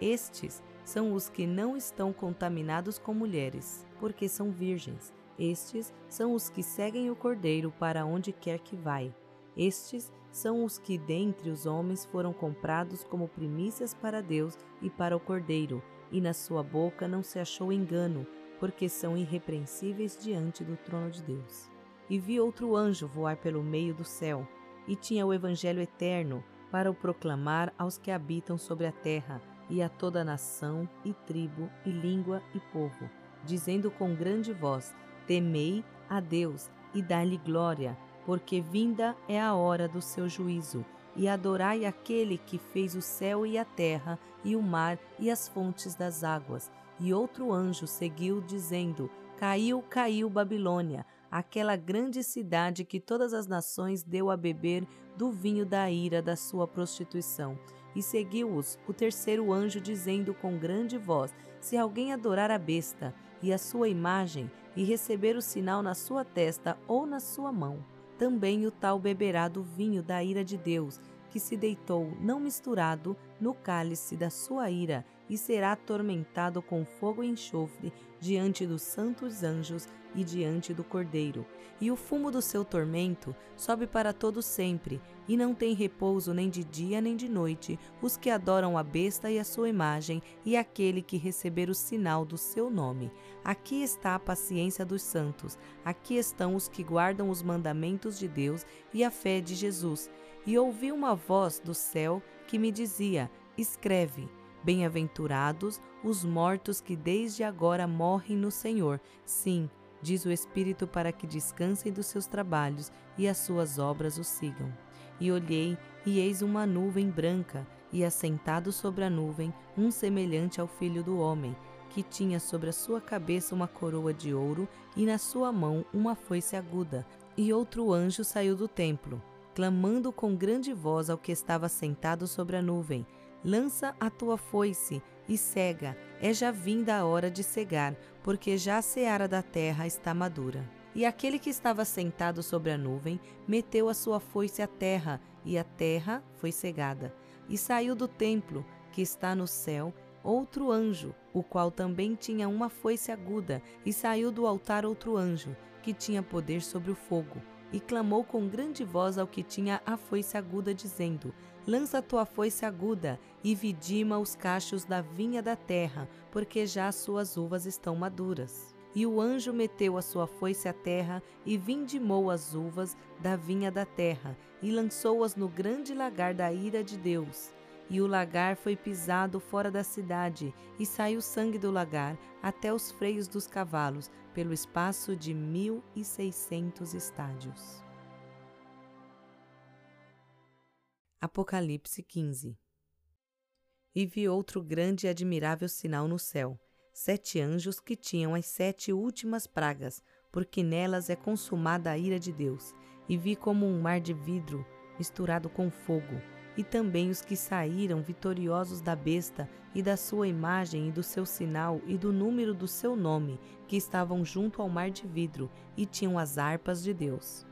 Estes são os que não estão contaminados com mulheres, porque são virgens. Estes são os que seguem o Cordeiro para onde quer que vai. Estes são os que dentre os homens foram comprados como primícias para Deus e para o Cordeiro, e na sua boca não se achou engano, porque são irrepreensíveis diante do trono de Deus. E vi outro anjo voar pelo meio do céu, e tinha o Evangelho eterno para o proclamar aos que habitam sobre a terra, e a toda nação, e tribo, e língua, e povo, dizendo com grande voz: Temei a Deus e dai-lhe glória porque vinda é a hora do seu juízo, e adorai aquele que fez o céu e a terra, e o mar e as fontes das águas. E outro anjo seguiu, dizendo: Caiu, caiu Babilônia, aquela grande cidade que todas as nações deu a beber do vinho da ira da sua prostituição. E seguiu-os o terceiro anjo, dizendo com grande voz: Se alguém adorar a besta e a sua imagem, e receber o sinal na sua testa ou na sua mão, também o tal beberá do vinho da ira de Deus, que se deitou não misturado no cálice da sua ira, e será atormentado com fogo e enxofre diante dos santos anjos e diante do Cordeiro. E o fumo do seu tormento sobe para todo sempre, e não tem repouso nem de dia nem de noite os que adoram a besta e a sua imagem, e aquele que receber o sinal do seu nome. Aqui está a paciência dos santos, aqui estão os que guardam os mandamentos de Deus e a fé de Jesus. E ouvi uma voz do céu que me dizia: Escreve. Bem-aventurados os mortos que desde agora morrem no Senhor. Sim, diz o Espírito, para que descansem dos seus trabalhos e as suas obras o sigam. E olhei, e eis uma nuvem branca, e assentado sobre a nuvem, um semelhante ao filho do homem, que tinha sobre a sua cabeça uma coroa de ouro e na sua mão uma foice aguda. E outro anjo saiu do templo, clamando com grande voz ao que estava sentado sobre a nuvem lança a tua foice e cega, é já vinda a hora de cegar, porque já a seara da terra está madura. E aquele que estava sentado sobre a nuvem meteu a sua foice à terra, e a terra foi cegada. E saiu do templo, que está no céu, outro anjo, o qual também tinha uma foice aguda, e saiu do altar outro anjo, que tinha poder sobre o fogo, e clamou com grande voz ao que tinha a foice aguda, dizendo: Lança tua foice aguda e vidima os cachos da vinha da terra, porque já as suas uvas estão maduras. E o anjo meteu a sua foice à terra e vindimou as uvas da vinha da terra e lançou-as no grande lagar da ira de Deus. E o lagar foi pisado fora da cidade, e saiu sangue do lagar até os freios dos cavalos, pelo espaço de mil e seiscentos estádios. Apocalipse 15 E vi outro grande e admirável sinal no céu, sete anjos que tinham as sete últimas pragas, porque nelas é consumada a ira de Deus, e vi como um mar de vidro misturado com fogo, e também os que saíram vitoriosos da besta e da sua imagem e do seu sinal e do número do seu nome, que estavam junto ao mar de vidro e tinham as harpas de Deus.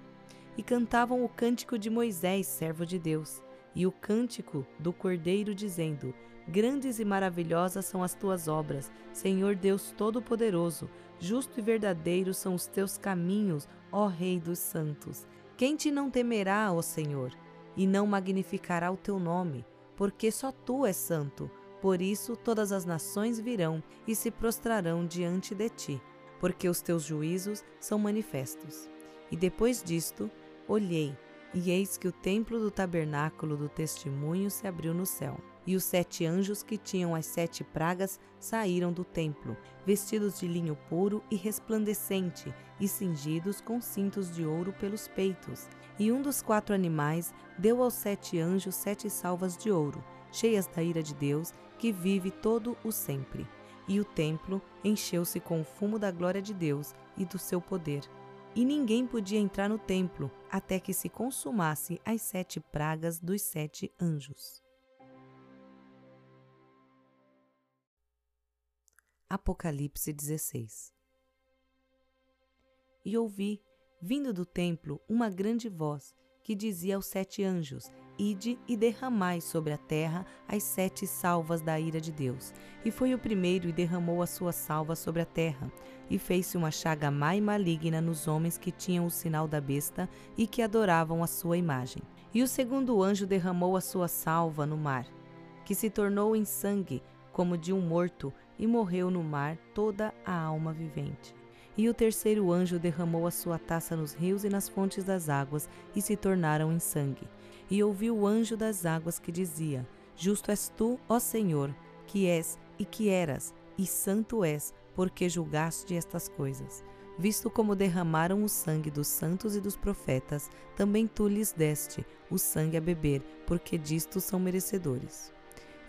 E cantavam o cântico de Moisés, servo de Deus e o cântico do Cordeiro, dizendo: Grandes e maravilhosas são as tuas obras, Senhor Deus Todo-Poderoso, justo e verdadeiro são os teus caminhos, ó Rei dos Santos. Quem te não temerá, ó Senhor, e não magnificará o teu nome? Porque só tu és santo. Por isso todas as nações virão e se prostrarão diante de ti, porque os teus juízos são manifestos. E depois disto, olhei, e eis que o templo do tabernáculo do testemunho se abriu no céu. E os sete anjos que tinham as sete pragas saíram do templo, vestidos de linho puro e resplandecente, e cingidos com cintos de ouro pelos peitos. E um dos quatro animais deu aos sete anjos sete salvas de ouro, cheias da ira de Deus, que vive todo o sempre. E o templo encheu-se com o fumo da glória de Deus e do seu poder e ninguém podia entrar no templo até que se consumasse as sete pragas dos sete anjos. Apocalipse 16 E ouvi, vindo do templo uma grande voz, que dizia aos sete anjos: Ide e derramai sobre a terra as sete salvas da ira de Deus. E foi o primeiro e derramou a sua salva sobre a terra. E fez-se uma chaga má e maligna nos homens que tinham o sinal da besta e que adoravam a sua imagem. E o segundo anjo derramou a sua salva no mar, que se tornou em sangue, como de um morto, e morreu no mar toda a alma vivente. E o terceiro anjo derramou a sua taça nos rios e nas fontes das águas, e se tornaram em sangue. E ouviu o anjo das águas que dizia: Justo és tu, ó Senhor, que és e que eras, e santo és, porque julgaste estas coisas. Visto como derramaram o sangue dos santos e dos profetas, também tu lhes deste o sangue a beber, porque disto são merecedores.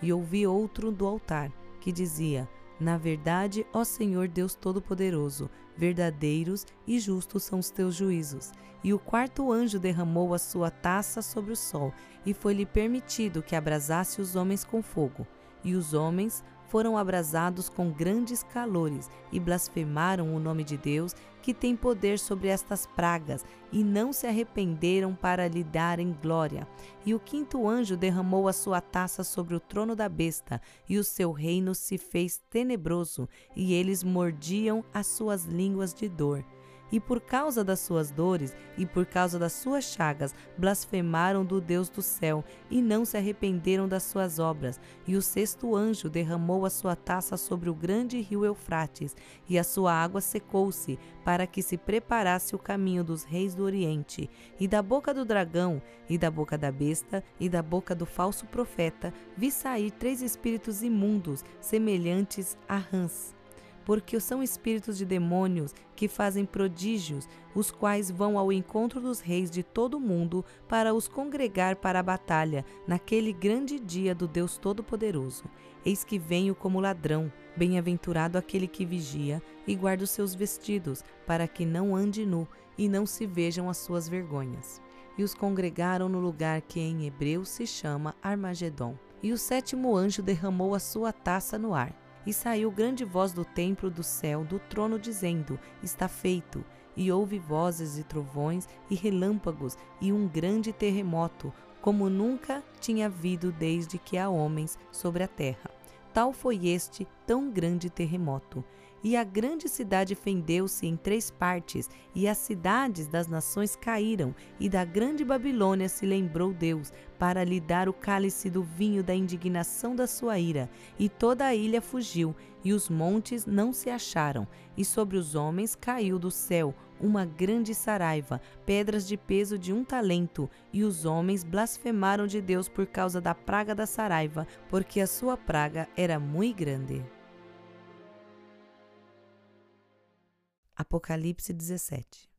E ouvi outro do altar, que dizia: Na verdade, ó Senhor Deus Todo-Poderoso, verdadeiros e justos são os teus juízos. E o quarto anjo derramou a sua taça sobre o sol, e foi-lhe permitido que abrasasse os homens com fogo. E os homens foram abrasados com grandes calores e blasfemaram o nome de Deus, que tem poder sobre estas pragas, e não se arrependeram para lhe darem glória. E o quinto anjo derramou a sua taça sobre o trono da besta, e o seu reino se fez tenebroso, e eles mordiam as suas línguas de dor e por causa das suas dores e por causa das suas chagas, blasfemaram do Deus do céu e não se arrependeram das suas obras. E o sexto anjo derramou a sua taça sobre o grande rio Eufrates, e a sua água secou-se, para que se preparasse o caminho dos reis do Oriente. E da boca do dragão, e da boca da besta, e da boca do falso profeta, vi sair três espíritos imundos, semelhantes a rãs porque são espíritos de demônios que fazem prodígios, os quais vão ao encontro dos reis de todo o mundo para os congregar para a batalha naquele grande dia do Deus Todo-Poderoso. Eis que venho como ladrão, bem-aventurado aquele que vigia e guarda os seus vestidos, para que não ande nu e não se vejam as suas vergonhas. E os congregaram no lugar que em hebreu se chama Armagedon. E o sétimo anjo derramou a sua taça no ar e saiu grande voz do templo do céu, do trono, dizendo: Está feito. E houve vozes e trovões e relâmpagos e um grande terremoto, como nunca tinha havido desde que há homens sobre a terra. Tal foi este tão grande terremoto. E a grande cidade fendeu-se em três partes, e as cidades das nações caíram, e da grande Babilônia se lembrou Deus, para lhe dar o cálice do vinho da indignação da sua ira. E toda a ilha fugiu, e os montes não se acharam, e sobre os homens caiu do céu uma grande saraiva, pedras de peso de um talento, e os homens blasfemaram de Deus por causa da praga da saraiva, porque a sua praga era muito grande. Apocalipse 17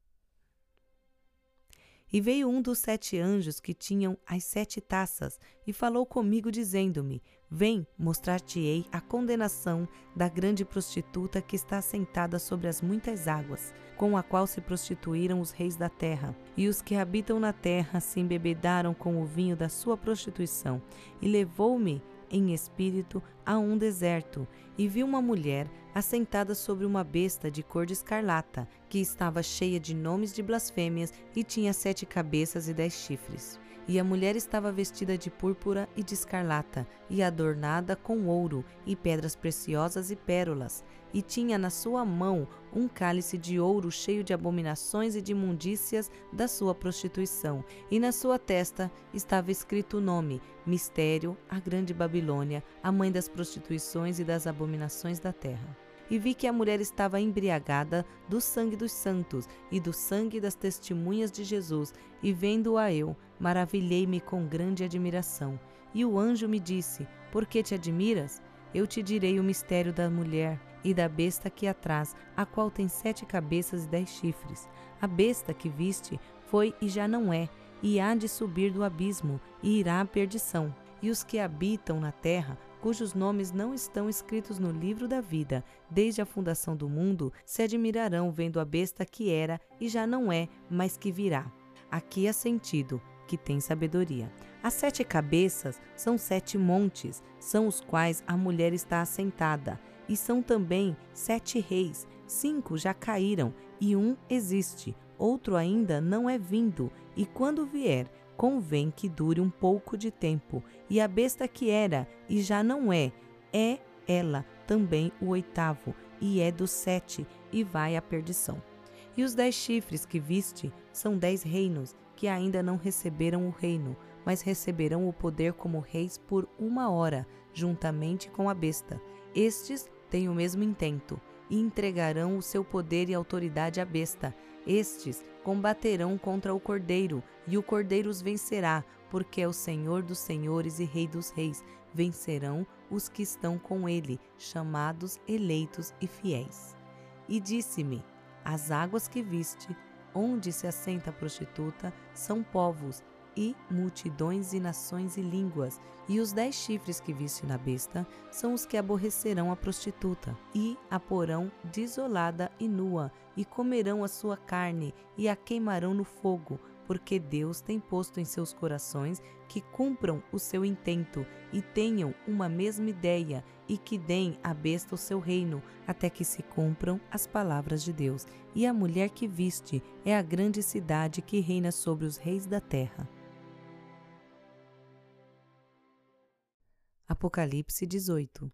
E veio um dos sete anjos que tinham as sete taças e falou comigo, dizendo-me: Vem, mostrar-te-ei a condenação da grande prostituta que está sentada sobre as muitas águas, com a qual se prostituíram os reis da terra. E os que habitam na terra se embebedaram com o vinho da sua prostituição. E levou-me em espírito a um deserto e vi uma mulher assentada sobre uma besta de cor de escarlata, que estava cheia de nomes de blasfêmias e tinha sete cabeças e dez chifres. E a mulher estava vestida de púrpura e de escarlata, e adornada com ouro, e pedras preciosas e pérolas, e tinha na sua mão um cálice de ouro cheio de abominações e de imundícias da sua prostituição, e na sua testa estava escrito o nome: Mistério, a Grande Babilônia, a mãe das prostituições e das abominações da terra. E vi que a mulher estava embriagada do sangue dos santos e do sangue das testemunhas de Jesus, e vendo-a eu, maravilhei-me com grande admiração. E o anjo me disse: Por que te admiras? Eu te direi o mistério da mulher e da besta que atrás, a qual tem sete cabeças e dez chifres. A besta que viste foi e já não é, e há de subir do abismo, e irá à perdição. E os que habitam na terra cujos nomes não estão escritos no livro da vida, desde a fundação do mundo, se admirarão vendo a besta que era e já não é, mas que virá. Aqui há sentido, que tem sabedoria. As sete cabeças são sete montes, são os quais a mulher está assentada, e são também sete reis, cinco já caíram e um existe, outro ainda não é vindo, e quando vier, convém que dure um pouco de tempo. E a besta que era e já não é, é ela também o oitavo, e é dos sete, e vai à perdição. E os dez chifres que viste são dez reinos, que ainda não receberam o reino, mas receberão o poder como reis por uma hora, juntamente com a besta. Estes têm o mesmo intento, e entregarão o seu poder e autoridade à besta. Estes combaterão contra o Cordeiro, e o Cordeiro os vencerá, porque é o Senhor dos senhores e Rei dos reis. Vencerão os que estão com ele, chamados, eleitos e fiéis. E disse-me: As águas que viste, onde se assenta a prostituta, são povos, e multidões e nações e línguas, e os dez chifres que viste na besta são os que aborrecerão a prostituta, e a porão desolada e nua, e comerão a sua carne, e a queimarão no fogo, porque Deus tem posto em seus corações que cumpram o seu intento e tenham uma mesma ideia e que deem à besta o seu reino, até que se cumpram as palavras de Deus. E a mulher que viste é a grande cidade que reina sobre os reis da terra. Apocalipse 18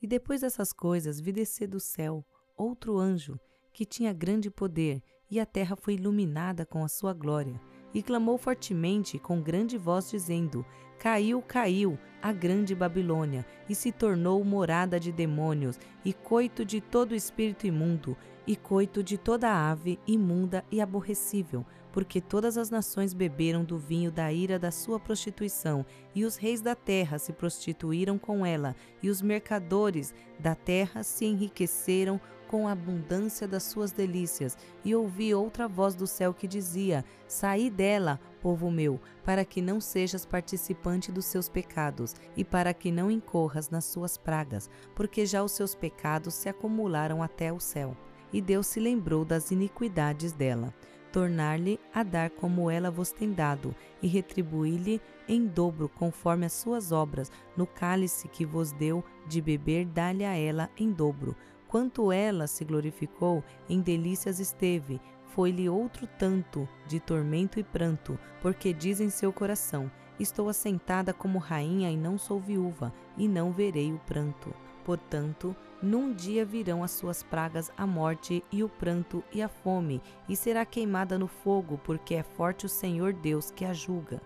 E depois dessas coisas vi descer do céu outro anjo que tinha grande poder, e a terra foi iluminada com a sua glória. E clamou fortemente com grande voz, dizendo: Caiu, caiu a grande Babilônia, e se tornou morada de demônios, e coito de todo espírito imundo, e coito de toda ave imunda e aborrecível, porque todas as nações beberam do vinho da ira da sua prostituição, e os reis da terra se prostituíram com ela, e os mercadores da terra se enriqueceram com a abundância das suas delícias, e ouvi outra voz do céu que dizia: Saí dela, povo meu, para que não sejas participante dos seus pecados, e para que não incorras nas suas pragas, porque já os seus pecados se acumularam até o céu. E Deus se lembrou das iniquidades dela tornar-lhe a dar como ela vos tem dado, e retribuir-lhe em dobro conforme as suas obras, no cálice que vos deu de beber, dá-lhe a ela em dobro, Quanto ela se glorificou, em delícias esteve, foi-lhe outro tanto de tormento e pranto, porque diz em seu coração: Estou assentada como rainha e não sou viúva, e não verei o pranto. Portanto, num dia virão as suas pragas a morte e o pranto e a fome, e será queimada no fogo, porque é forte o Senhor Deus que a julga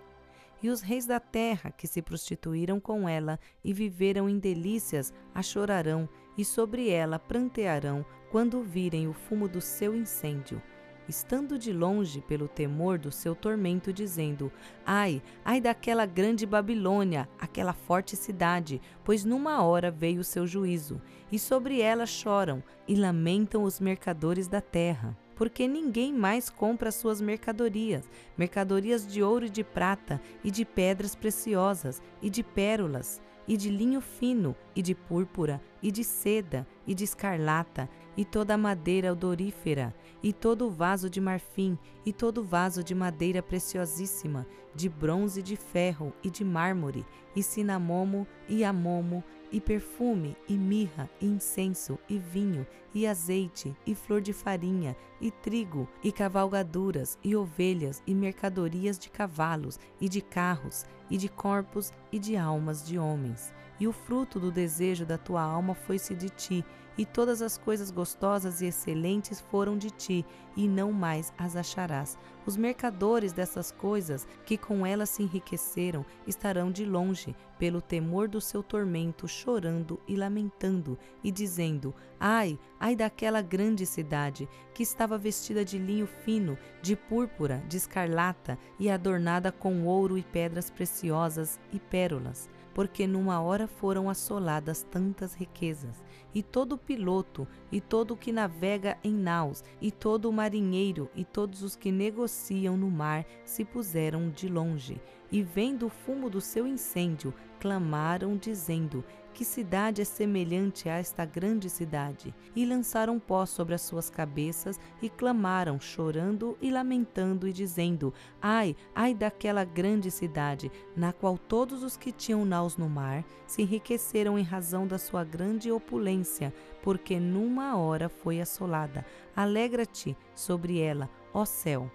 e os reis da terra que se prostituíram com ela e viveram em delícias a chorarão, e sobre ela prantearão quando virem o fumo do seu incêndio. Estando de longe pelo temor do seu tormento, dizendo: Ai, ai daquela grande Babilônia, aquela forte cidade, pois numa hora veio o seu juízo, e sobre ela choram e lamentam os mercadores da terra porque ninguém mais compra suas mercadorias, mercadorias de ouro e de prata, e de pedras preciosas, e de pérolas, e de linho fino, e de púrpura, e de seda, e de escarlata, e toda a madeira odorífera, e todo o vaso de marfim, e todo o vaso de madeira preciosíssima, de bronze, de ferro, e de mármore, e cinamomo, e amomo, e perfume, e mirra, e incenso, e vinho, e azeite, e flor de farinha, e trigo, e cavalgaduras, e ovelhas, e mercadorias de cavalos, e de carros, e de corpos, e de almas de homens. E o fruto do desejo da tua alma foi-se de ti, e todas as coisas gostosas e excelentes foram de ti, e não mais as acharás. Os mercadores dessas coisas, que com elas se enriqueceram, estarão de longe, pelo temor do seu tormento, chorando e lamentando, e dizendo: Ai, ai daquela grande cidade, que estava vestida de linho fino, de púrpura, de escarlata, e adornada com ouro e pedras preciosas e pérolas porque numa hora foram assoladas tantas riquezas. E todo piloto, e todo que navega em naus, e todo marinheiro, e todos os que negociam no mar se puseram de longe, e vendo o fumo do seu incêndio, clamaram, dizendo: que cidade é semelhante a esta grande cidade? E lançaram pó sobre as suas cabeças e clamaram, chorando e lamentando, e dizendo: Ai, ai daquela grande cidade, na qual todos os que tinham naus no mar se enriqueceram em razão da sua grande opulência, porque numa hora foi assolada. Alegra-te sobre ela, ó céu.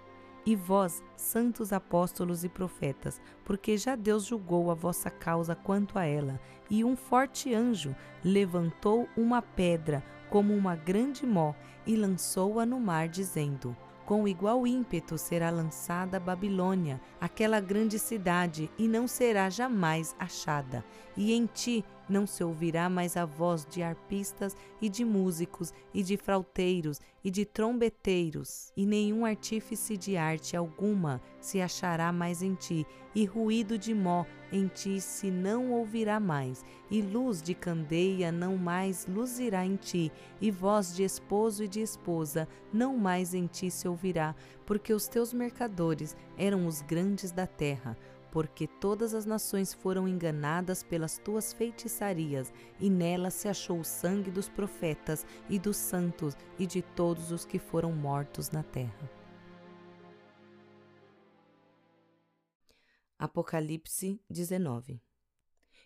E vós, santos apóstolos e profetas, porque já Deus julgou a vossa causa quanto a ela, e um forte anjo levantou uma pedra como uma grande mó e lançou-a no mar, dizendo: com igual ímpeto será lançada Babilônia, aquela grande cidade, e não será jamais achada. E em ti não se ouvirá mais a voz de arpistas e de músicos e de frauteiros e de trombeteiros, e nenhum artífice de arte alguma se achará mais em ti, e ruído de mó em ti se não ouvirá mais, e luz de candeia não mais luzirá em ti, e voz de esposo e de esposa não mais em ti se ouvirá, porque os teus mercadores eram os grandes da terra porque todas as nações foram enganadas pelas tuas feitiçarias, e nela se achou o sangue dos profetas e dos santos e de todos os que foram mortos na terra. Apocalipse 19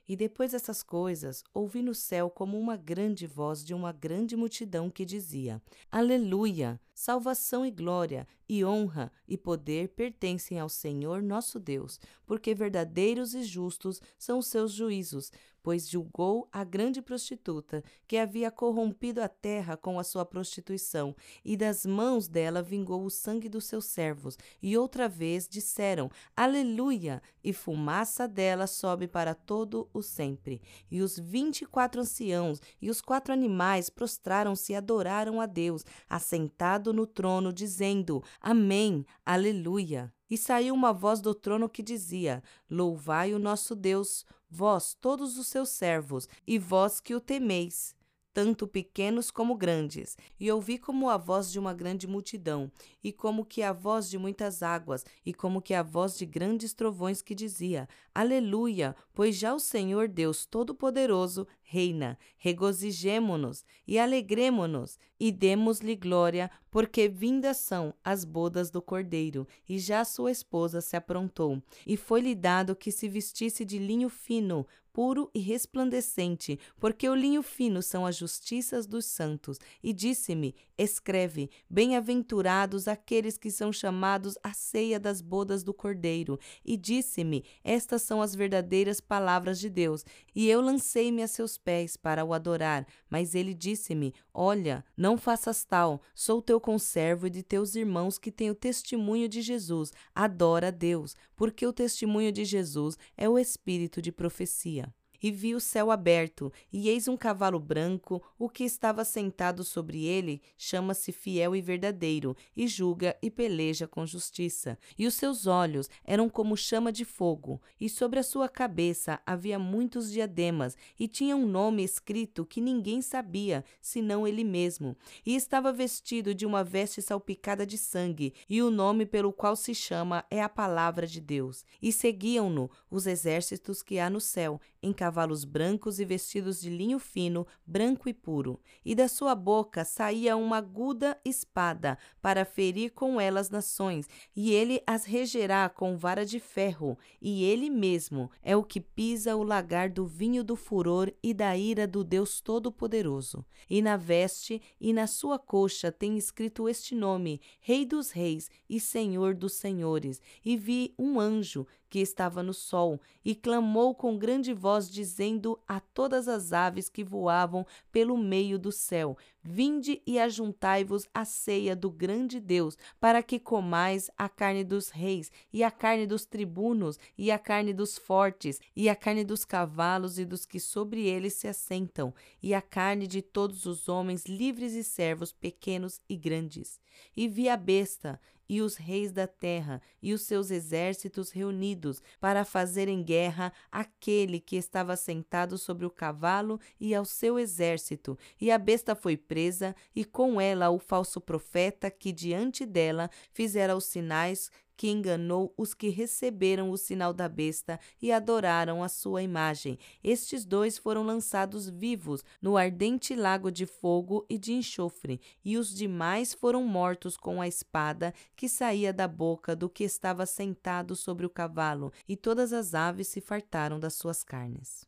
e depois dessas coisas, ouvi no céu como uma grande voz de uma grande multidão que dizia: Aleluia! Salvação e glória, e honra e poder pertencem ao Senhor nosso Deus, porque verdadeiros e justos são os seus juízos, pois julgou a grande prostituta que havia corrompido a terra com a sua prostituição, e das mãos dela vingou o sangue dos seus servos. E outra vez disseram: Aleluia! E fumaça dela sobe para todo o sempre. E os vinte e quatro anciãos e os quatro animais prostraram-se e adoraram a Deus, assentado no trono, dizendo: Amém, Aleluia. E saiu uma voz do trono que dizia: Louvai o nosso Deus, vós todos os seus servos, e vós que o temeis tanto pequenos como grandes, e ouvi como a voz de uma grande multidão, e como que a voz de muitas águas, e como que a voz de grandes trovões que dizia: Aleluia, pois já o Senhor Deus Todo-Poderoso reina. Regozijemo-nos e alegremo-nos e demos-lhe glória, porque vindas são as bodas do Cordeiro, e já sua esposa se aprontou. E foi-lhe dado que se vestisse de linho fino, puro e resplandecente, porque o linho fino são as justiças dos santos. E disse-me: Escreve: Bem-aventurados aqueles que são chamados à ceia das bodas do Cordeiro. E disse-me: Estas são as verdadeiras palavras de Deus. E eu lancei-me a seus pés para o adorar. Mas ele disse-me: Olha, não faças tal. Sou teu conservo e de teus irmãos que têm o testemunho de Jesus. Adora a Deus, porque o testemunho de Jesus é o espírito de profecia e vi o céu aberto, e eis um cavalo branco, o que estava sentado sobre ele chama-se fiel e verdadeiro, e julga e peleja com justiça. E os seus olhos eram como chama de fogo, e sobre a sua cabeça havia muitos diademas, e tinha um nome escrito que ninguém sabia, senão ele mesmo. E estava vestido de uma veste salpicada de sangue, e o nome pelo qual se chama é a palavra de Deus. E seguiam-no os exércitos que há no céu, em cavalos brancos e vestidos de linho fino, branco e puro, e da sua boca saía uma aguda espada para ferir com ela as nações, e ele as regerá com vara de ferro, e ele mesmo é o que pisa o lagar do vinho do furor e da ira do Deus Todo-Poderoso. E na veste e na sua coxa tem escrito este nome: Rei dos Reis e Senhor dos Senhores. E vi um anjo que estava no sol, e clamou com grande voz, dizendo a todas as aves que voavam pelo meio do céu: Vinde e ajuntai-vos à ceia do grande Deus, para que comais a carne dos reis, e a carne dos tribunos, e a carne dos fortes, e a carne dos cavalos e dos que sobre eles se assentam, e a carne de todos os homens livres e servos, pequenos e grandes. E vi a besta, e os reis da terra e os seus exércitos reunidos para fazerem guerra àquele que estava sentado sobre o cavalo e ao seu exército. E a besta foi presa, e com ela o falso profeta que diante dela fizera os sinais que enganou os que receberam o sinal da besta e adoraram a sua imagem. Estes dois foram lançados vivos no ardente lago de fogo e de enxofre, e os demais foram mortos com a espada que saía da boca do que estava sentado sobre o cavalo, e todas as aves se fartaram das suas carnes.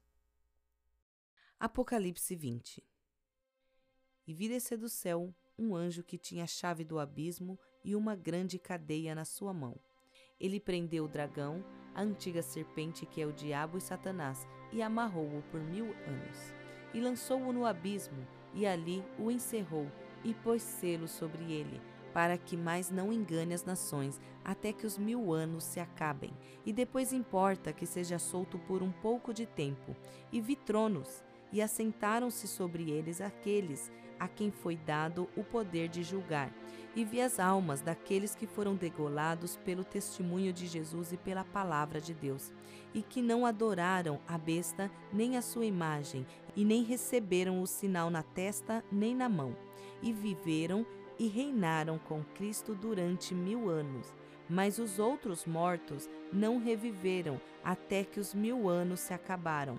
Apocalipse 20 E vi descer do céu um anjo que tinha a chave do abismo e uma grande cadeia na sua mão. Ele prendeu o dragão, a antiga serpente que é o diabo e Satanás, e amarrou-o por mil anos. E lançou-o no abismo, e ali o encerrou, e pôs selo sobre ele, para que mais não engane as nações, até que os mil anos se acabem. E depois importa que seja solto por um pouco de tempo. E vi tronos, e assentaram-se sobre eles aqueles a quem foi dado o poder de julgar, e vi as almas daqueles que foram degolados pelo testemunho de Jesus e pela palavra de Deus, e que não adoraram a besta nem a sua imagem, e nem receberam o sinal na testa nem na mão, e viveram e reinaram com Cristo durante mil anos. Mas os outros mortos não reviveram até que os mil anos se acabaram.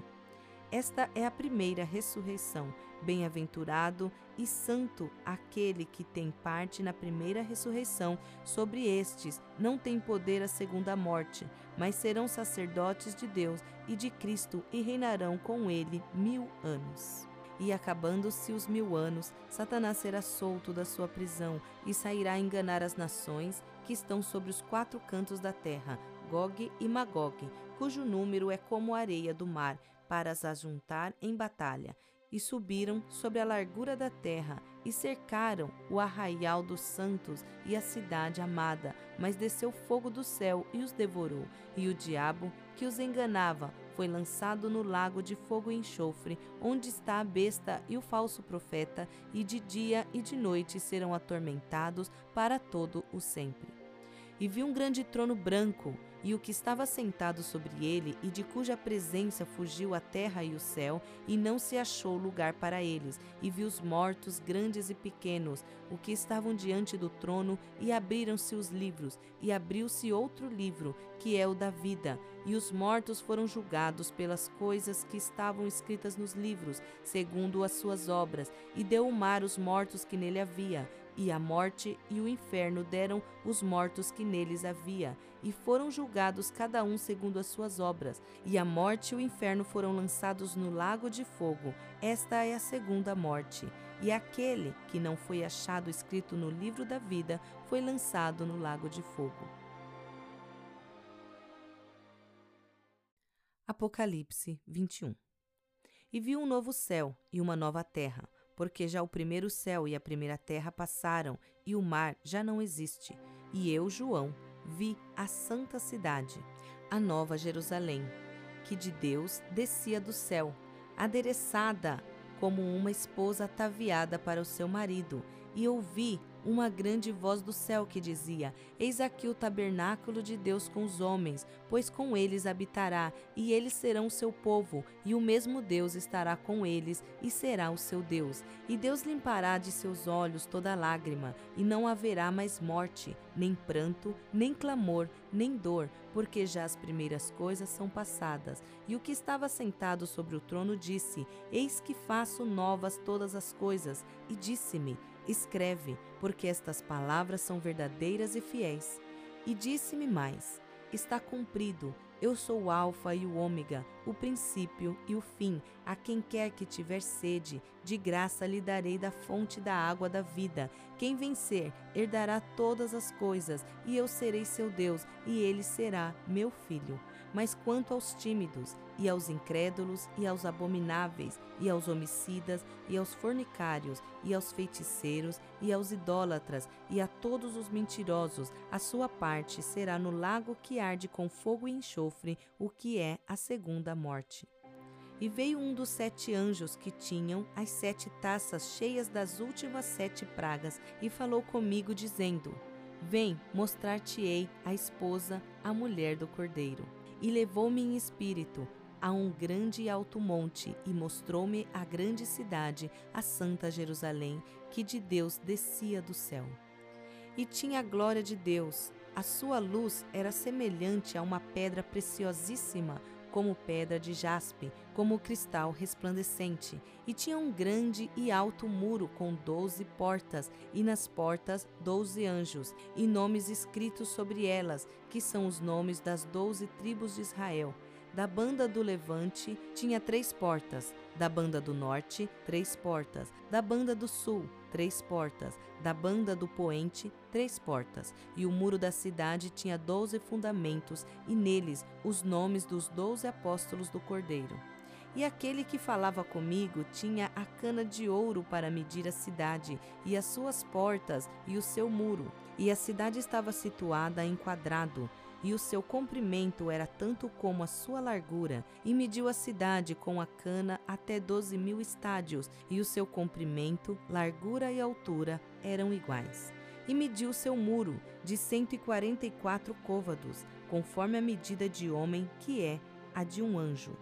Esta é a primeira ressurreição. Bem-aventurado e santo aquele que tem parte na primeira ressurreição. Sobre estes não tem poder a segunda morte, mas serão sacerdotes de Deus e de Cristo e reinarão com ele mil anos. E acabando-se os mil anos, Satanás será solto da sua prisão e sairá a enganar as nações que estão sobre os quatro cantos da terra, Gog e Magog, cujo número é como a areia do mar para as ajuntar em batalha, e subiram sobre a largura da terra e cercaram o arraial dos santos e a cidade amada, mas desceu fogo do céu e os devorou, e o diabo que os enganava foi lançado no lago de fogo e enxofre, onde está a besta e o falso profeta, e de dia e de noite serão atormentados para todo o sempre. E vi um grande trono branco, e o que estava sentado sobre ele, e de cuja presença fugiu a terra e o céu, e não se achou lugar para eles, e vi os mortos, grandes e pequenos, o que estavam diante do trono, e abriram-se os livros, e abriu-se outro livro, que é o da vida, e os mortos foram julgados pelas coisas que estavam escritas nos livros, segundo as suas obras, e deu o mar os mortos que nele havia, e a morte e o inferno deram os mortos que neles havia, e foram julgados cada um segundo as suas obras. E a morte e o inferno foram lançados no lago de fogo. Esta é a segunda morte. E aquele que não foi achado escrito no livro da vida foi lançado no lago de fogo. Apocalipse 21 E viu um novo céu e uma nova terra porque já o primeiro céu e a primeira terra passaram e o mar já não existe. E eu, João, vi a santa cidade, a nova Jerusalém, que de Deus descia do céu, adereçada como uma esposa ataviada para o seu marido, e ouvi uma grande voz do céu que dizia: Eis aqui o tabernáculo de Deus com os homens, pois com eles habitará, e eles serão seu povo, e o mesmo Deus estará com eles, e será o seu Deus. E Deus limpará de seus olhos toda lágrima, e não haverá mais morte, nem pranto, nem clamor, nem dor, porque já as primeiras coisas são passadas. E o que estava sentado sobre o trono disse: Eis que faço novas todas as coisas. E disse-me: Escreve, porque estas palavras são verdadeiras e fiéis. E disse-me mais: Está cumprido. Eu sou o Alfa e o Ômega, o princípio e o fim. A quem quer que tiver sede, de graça lhe darei da fonte da água da vida. Quem vencer, herdará todas as coisas, e eu serei seu Deus, e ele será meu filho. Mas quanto aos tímidos, e aos incrédulos, e aos abomináveis, e aos homicidas, e aos fornicários, e aos feiticeiros, e aos idólatras, e a todos os mentirosos, a sua parte será no lago que arde com fogo e enxofre, o que é a segunda morte. E veio um dos sete anjos que tinham as sete taças cheias das últimas sete pragas, e falou comigo, dizendo: Vem, mostrar-te-ei a esposa, a mulher do cordeiro e levou-me em espírito a um grande e alto monte e mostrou-me a grande cidade, a santa Jerusalém, que de Deus descia do céu. E tinha a glória de Deus, A sua luz era semelhante a uma pedra preciosíssima, como pedra de jaspe, como cristal resplandecente, e tinha um grande e alto muro com doze portas, e nas portas doze anjos, e nomes escritos sobre elas, que são os nomes das doze tribos de Israel. Da banda do levante tinha três portas, da banda do norte, três portas, da banda do sul, três portas, da banda do poente, três portas, e o muro da cidade tinha doze fundamentos, e neles os nomes dos doze apóstolos do Cordeiro. E aquele que falava comigo tinha a cana de ouro para medir a cidade, e as suas portas, e o seu muro. E a cidade estava situada em quadrado, e o seu comprimento era tanto como a sua largura, e mediu a cidade com a cana até doze mil estádios, e o seu comprimento, largura e altura eram iguais. E mediu seu muro de cento e quarenta e quatro côvados, conforme a medida de homem, que é a de um anjo.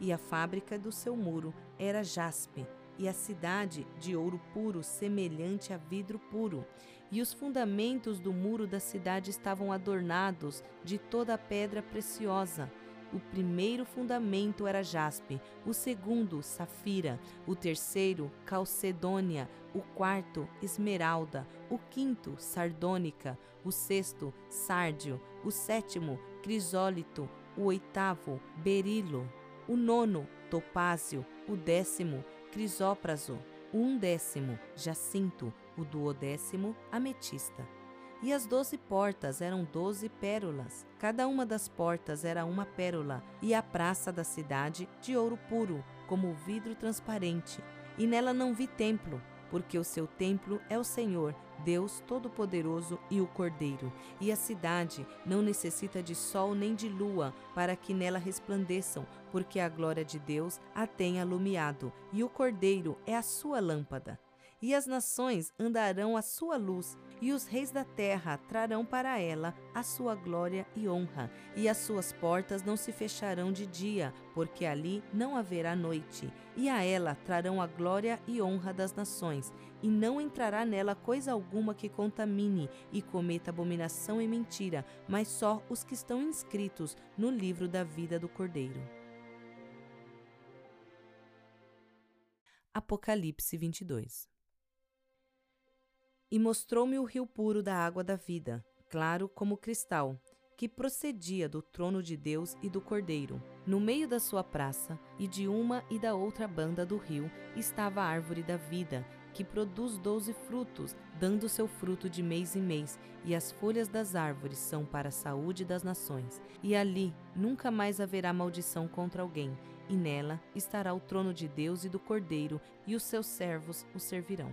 E a fábrica do seu muro era jaspe, e a cidade de ouro puro, semelhante a vidro puro. E os fundamentos do muro da cidade estavam adornados de toda a pedra preciosa. O primeiro fundamento era jaspe, o segundo, safira, o terceiro, calcedônia, o quarto, esmeralda, o quinto, sardônica, o sexto, sárdio, o sétimo, crisólito, o oitavo, berilo, o nono, topázio, o décimo, crisópraso, o undécimo, jacinto, o duodécimo, ametista. E as doze portas eram doze pérolas. Cada uma das portas era uma pérola, e a praça da cidade de ouro puro, como vidro transparente. E nela não vi templo, porque o seu templo é o Senhor, Deus Todo-Poderoso e o Cordeiro. E a cidade não necessita de sol nem de lua para que nela resplandeçam, porque a glória de Deus a tem alumiado, e o Cordeiro é a sua lâmpada. E as nações andarão à sua luz, e os reis da terra trarão para ela a sua glória e honra, e as suas portas não se fecharão de dia, porque ali não haverá noite. E a ela trarão a glória e honra das nações, e não entrará nela coisa alguma que contamine e cometa abominação e mentira, mas só os que estão inscritos no livro da vida do Cordeiro. Apocalipse 22 e mostrou-me o rio puro da água da vida, claro como cristal, que procedia do trono de Deus e do Cordeiro. No meio da sua praça, e de uma e da outra banda do rio, estava a árvore da vida, que produz doze frutos, dando seu fruto de mês em mês, e as folhas das árvores são para a saúde das nações. E ali nunca mais haverá maldição contra alguém, e nela estará o trono de Deus e do Cordeiro, e os seus servos o servirão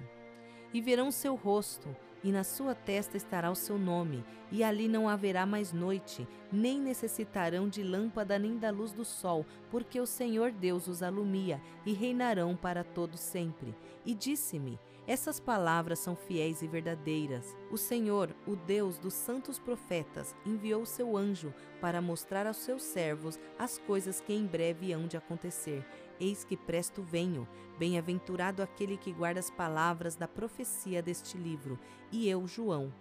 e verão seu rosto, e na sua testa estará o seu nome, e ali não haverá mais noite, nem necessitarão de lâmpada nem da luz do sol, porque o Senhor Deus os alumia, e reinarão para todo sempre. E disse-me: essas palavras são fiéis e verdadeiras. O Senhor, o Deus dos santos profetas, enviou seu anjo para mostrar aos seus servos as coisas que em breve hão de acontecer. Eis que presto venho. Bem-aventurado aquele que guarda as palavras da profecia deste livro. E eu, João,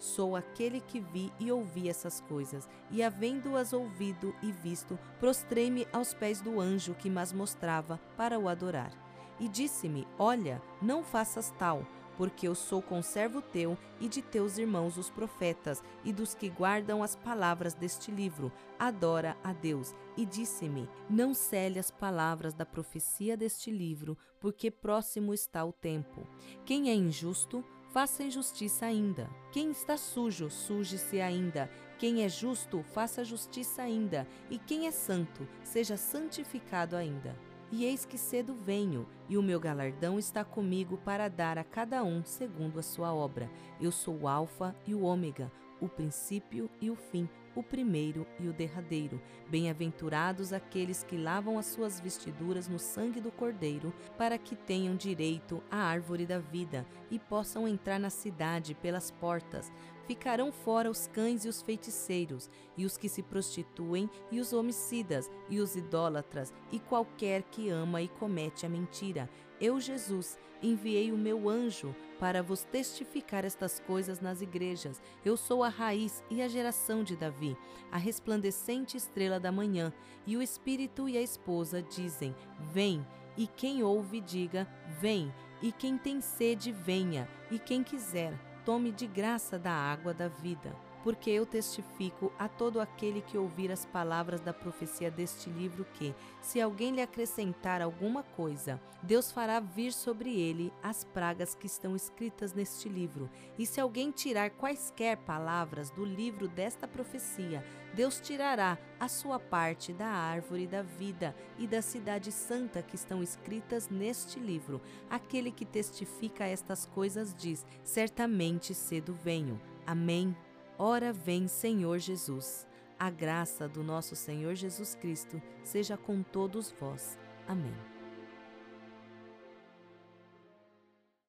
Sou aquele que vi e ouvi essas coisas, e havendo-as ouvido e visto, prostrei-me aos pés do anjo que mas mostrava para o adorar. E disse-me: Olha, não faças tal, porque eu sou conservo teu e de teus irmãos os profetas e dos que guardam as palavras deste livro. Adora a Deus. E disse-me: Não cele as palavras da profecia deste livro, porque próximo está o tempo. Quem é injusto, faça injustiça ainda. Quem está sujo, suje-se ainda. Quem é justo, faça justiça ainda. E quem é santo, seja santificado ainda. E eis que cedo venho, e o meu galardão está comigo para dar a cada um segundo a sua obra. Eu sou o Alfa e o Ômega, o princípio e o fim, o primeiro e o derradeiro. Bem-aventurados aqueles que lavam as suas vestiduras no sangue do Cordeiro, para que tenham direito à árvore da vida e possam entrar na cidade pelas portas. Ficarão fora os cães e os feiticeiros, e os que se prostituem, e os homicidas, e os idólatras, e qualquer que ama e comete a mentira. Eu, Jesus, enviei o meu anjo para vos testificar estas coisas nas igrejas. Eu sou a raiz e a geração de Davi, a resplandecente estrela da manhã. E o Espírito e a esposa dizem: Vem. E quem ouve, diga: Vem. E quem tem sede, venha. E quem quiser, tome de graça da água da vida. Porque eu testifico a todo aquele que ouvir as palavras da profecia deste livro que, se alguém lhe acrescentar alguma coisa, Deus fará vir sobre ele as pragas que estão escritas neste livro. E se alguém tirar quaisquer palavras do livro desta profecia, Deus tirará a sua parte da árvore da vida e da cidade santa que estão escritas neste livro. Aquele que testifica estas coisas diz: Certamente cedo venho. Amém. Ora vem, Senhor Jesus. A graça do nosso Senhor Jesus Cristo seja com todos vós. Amém.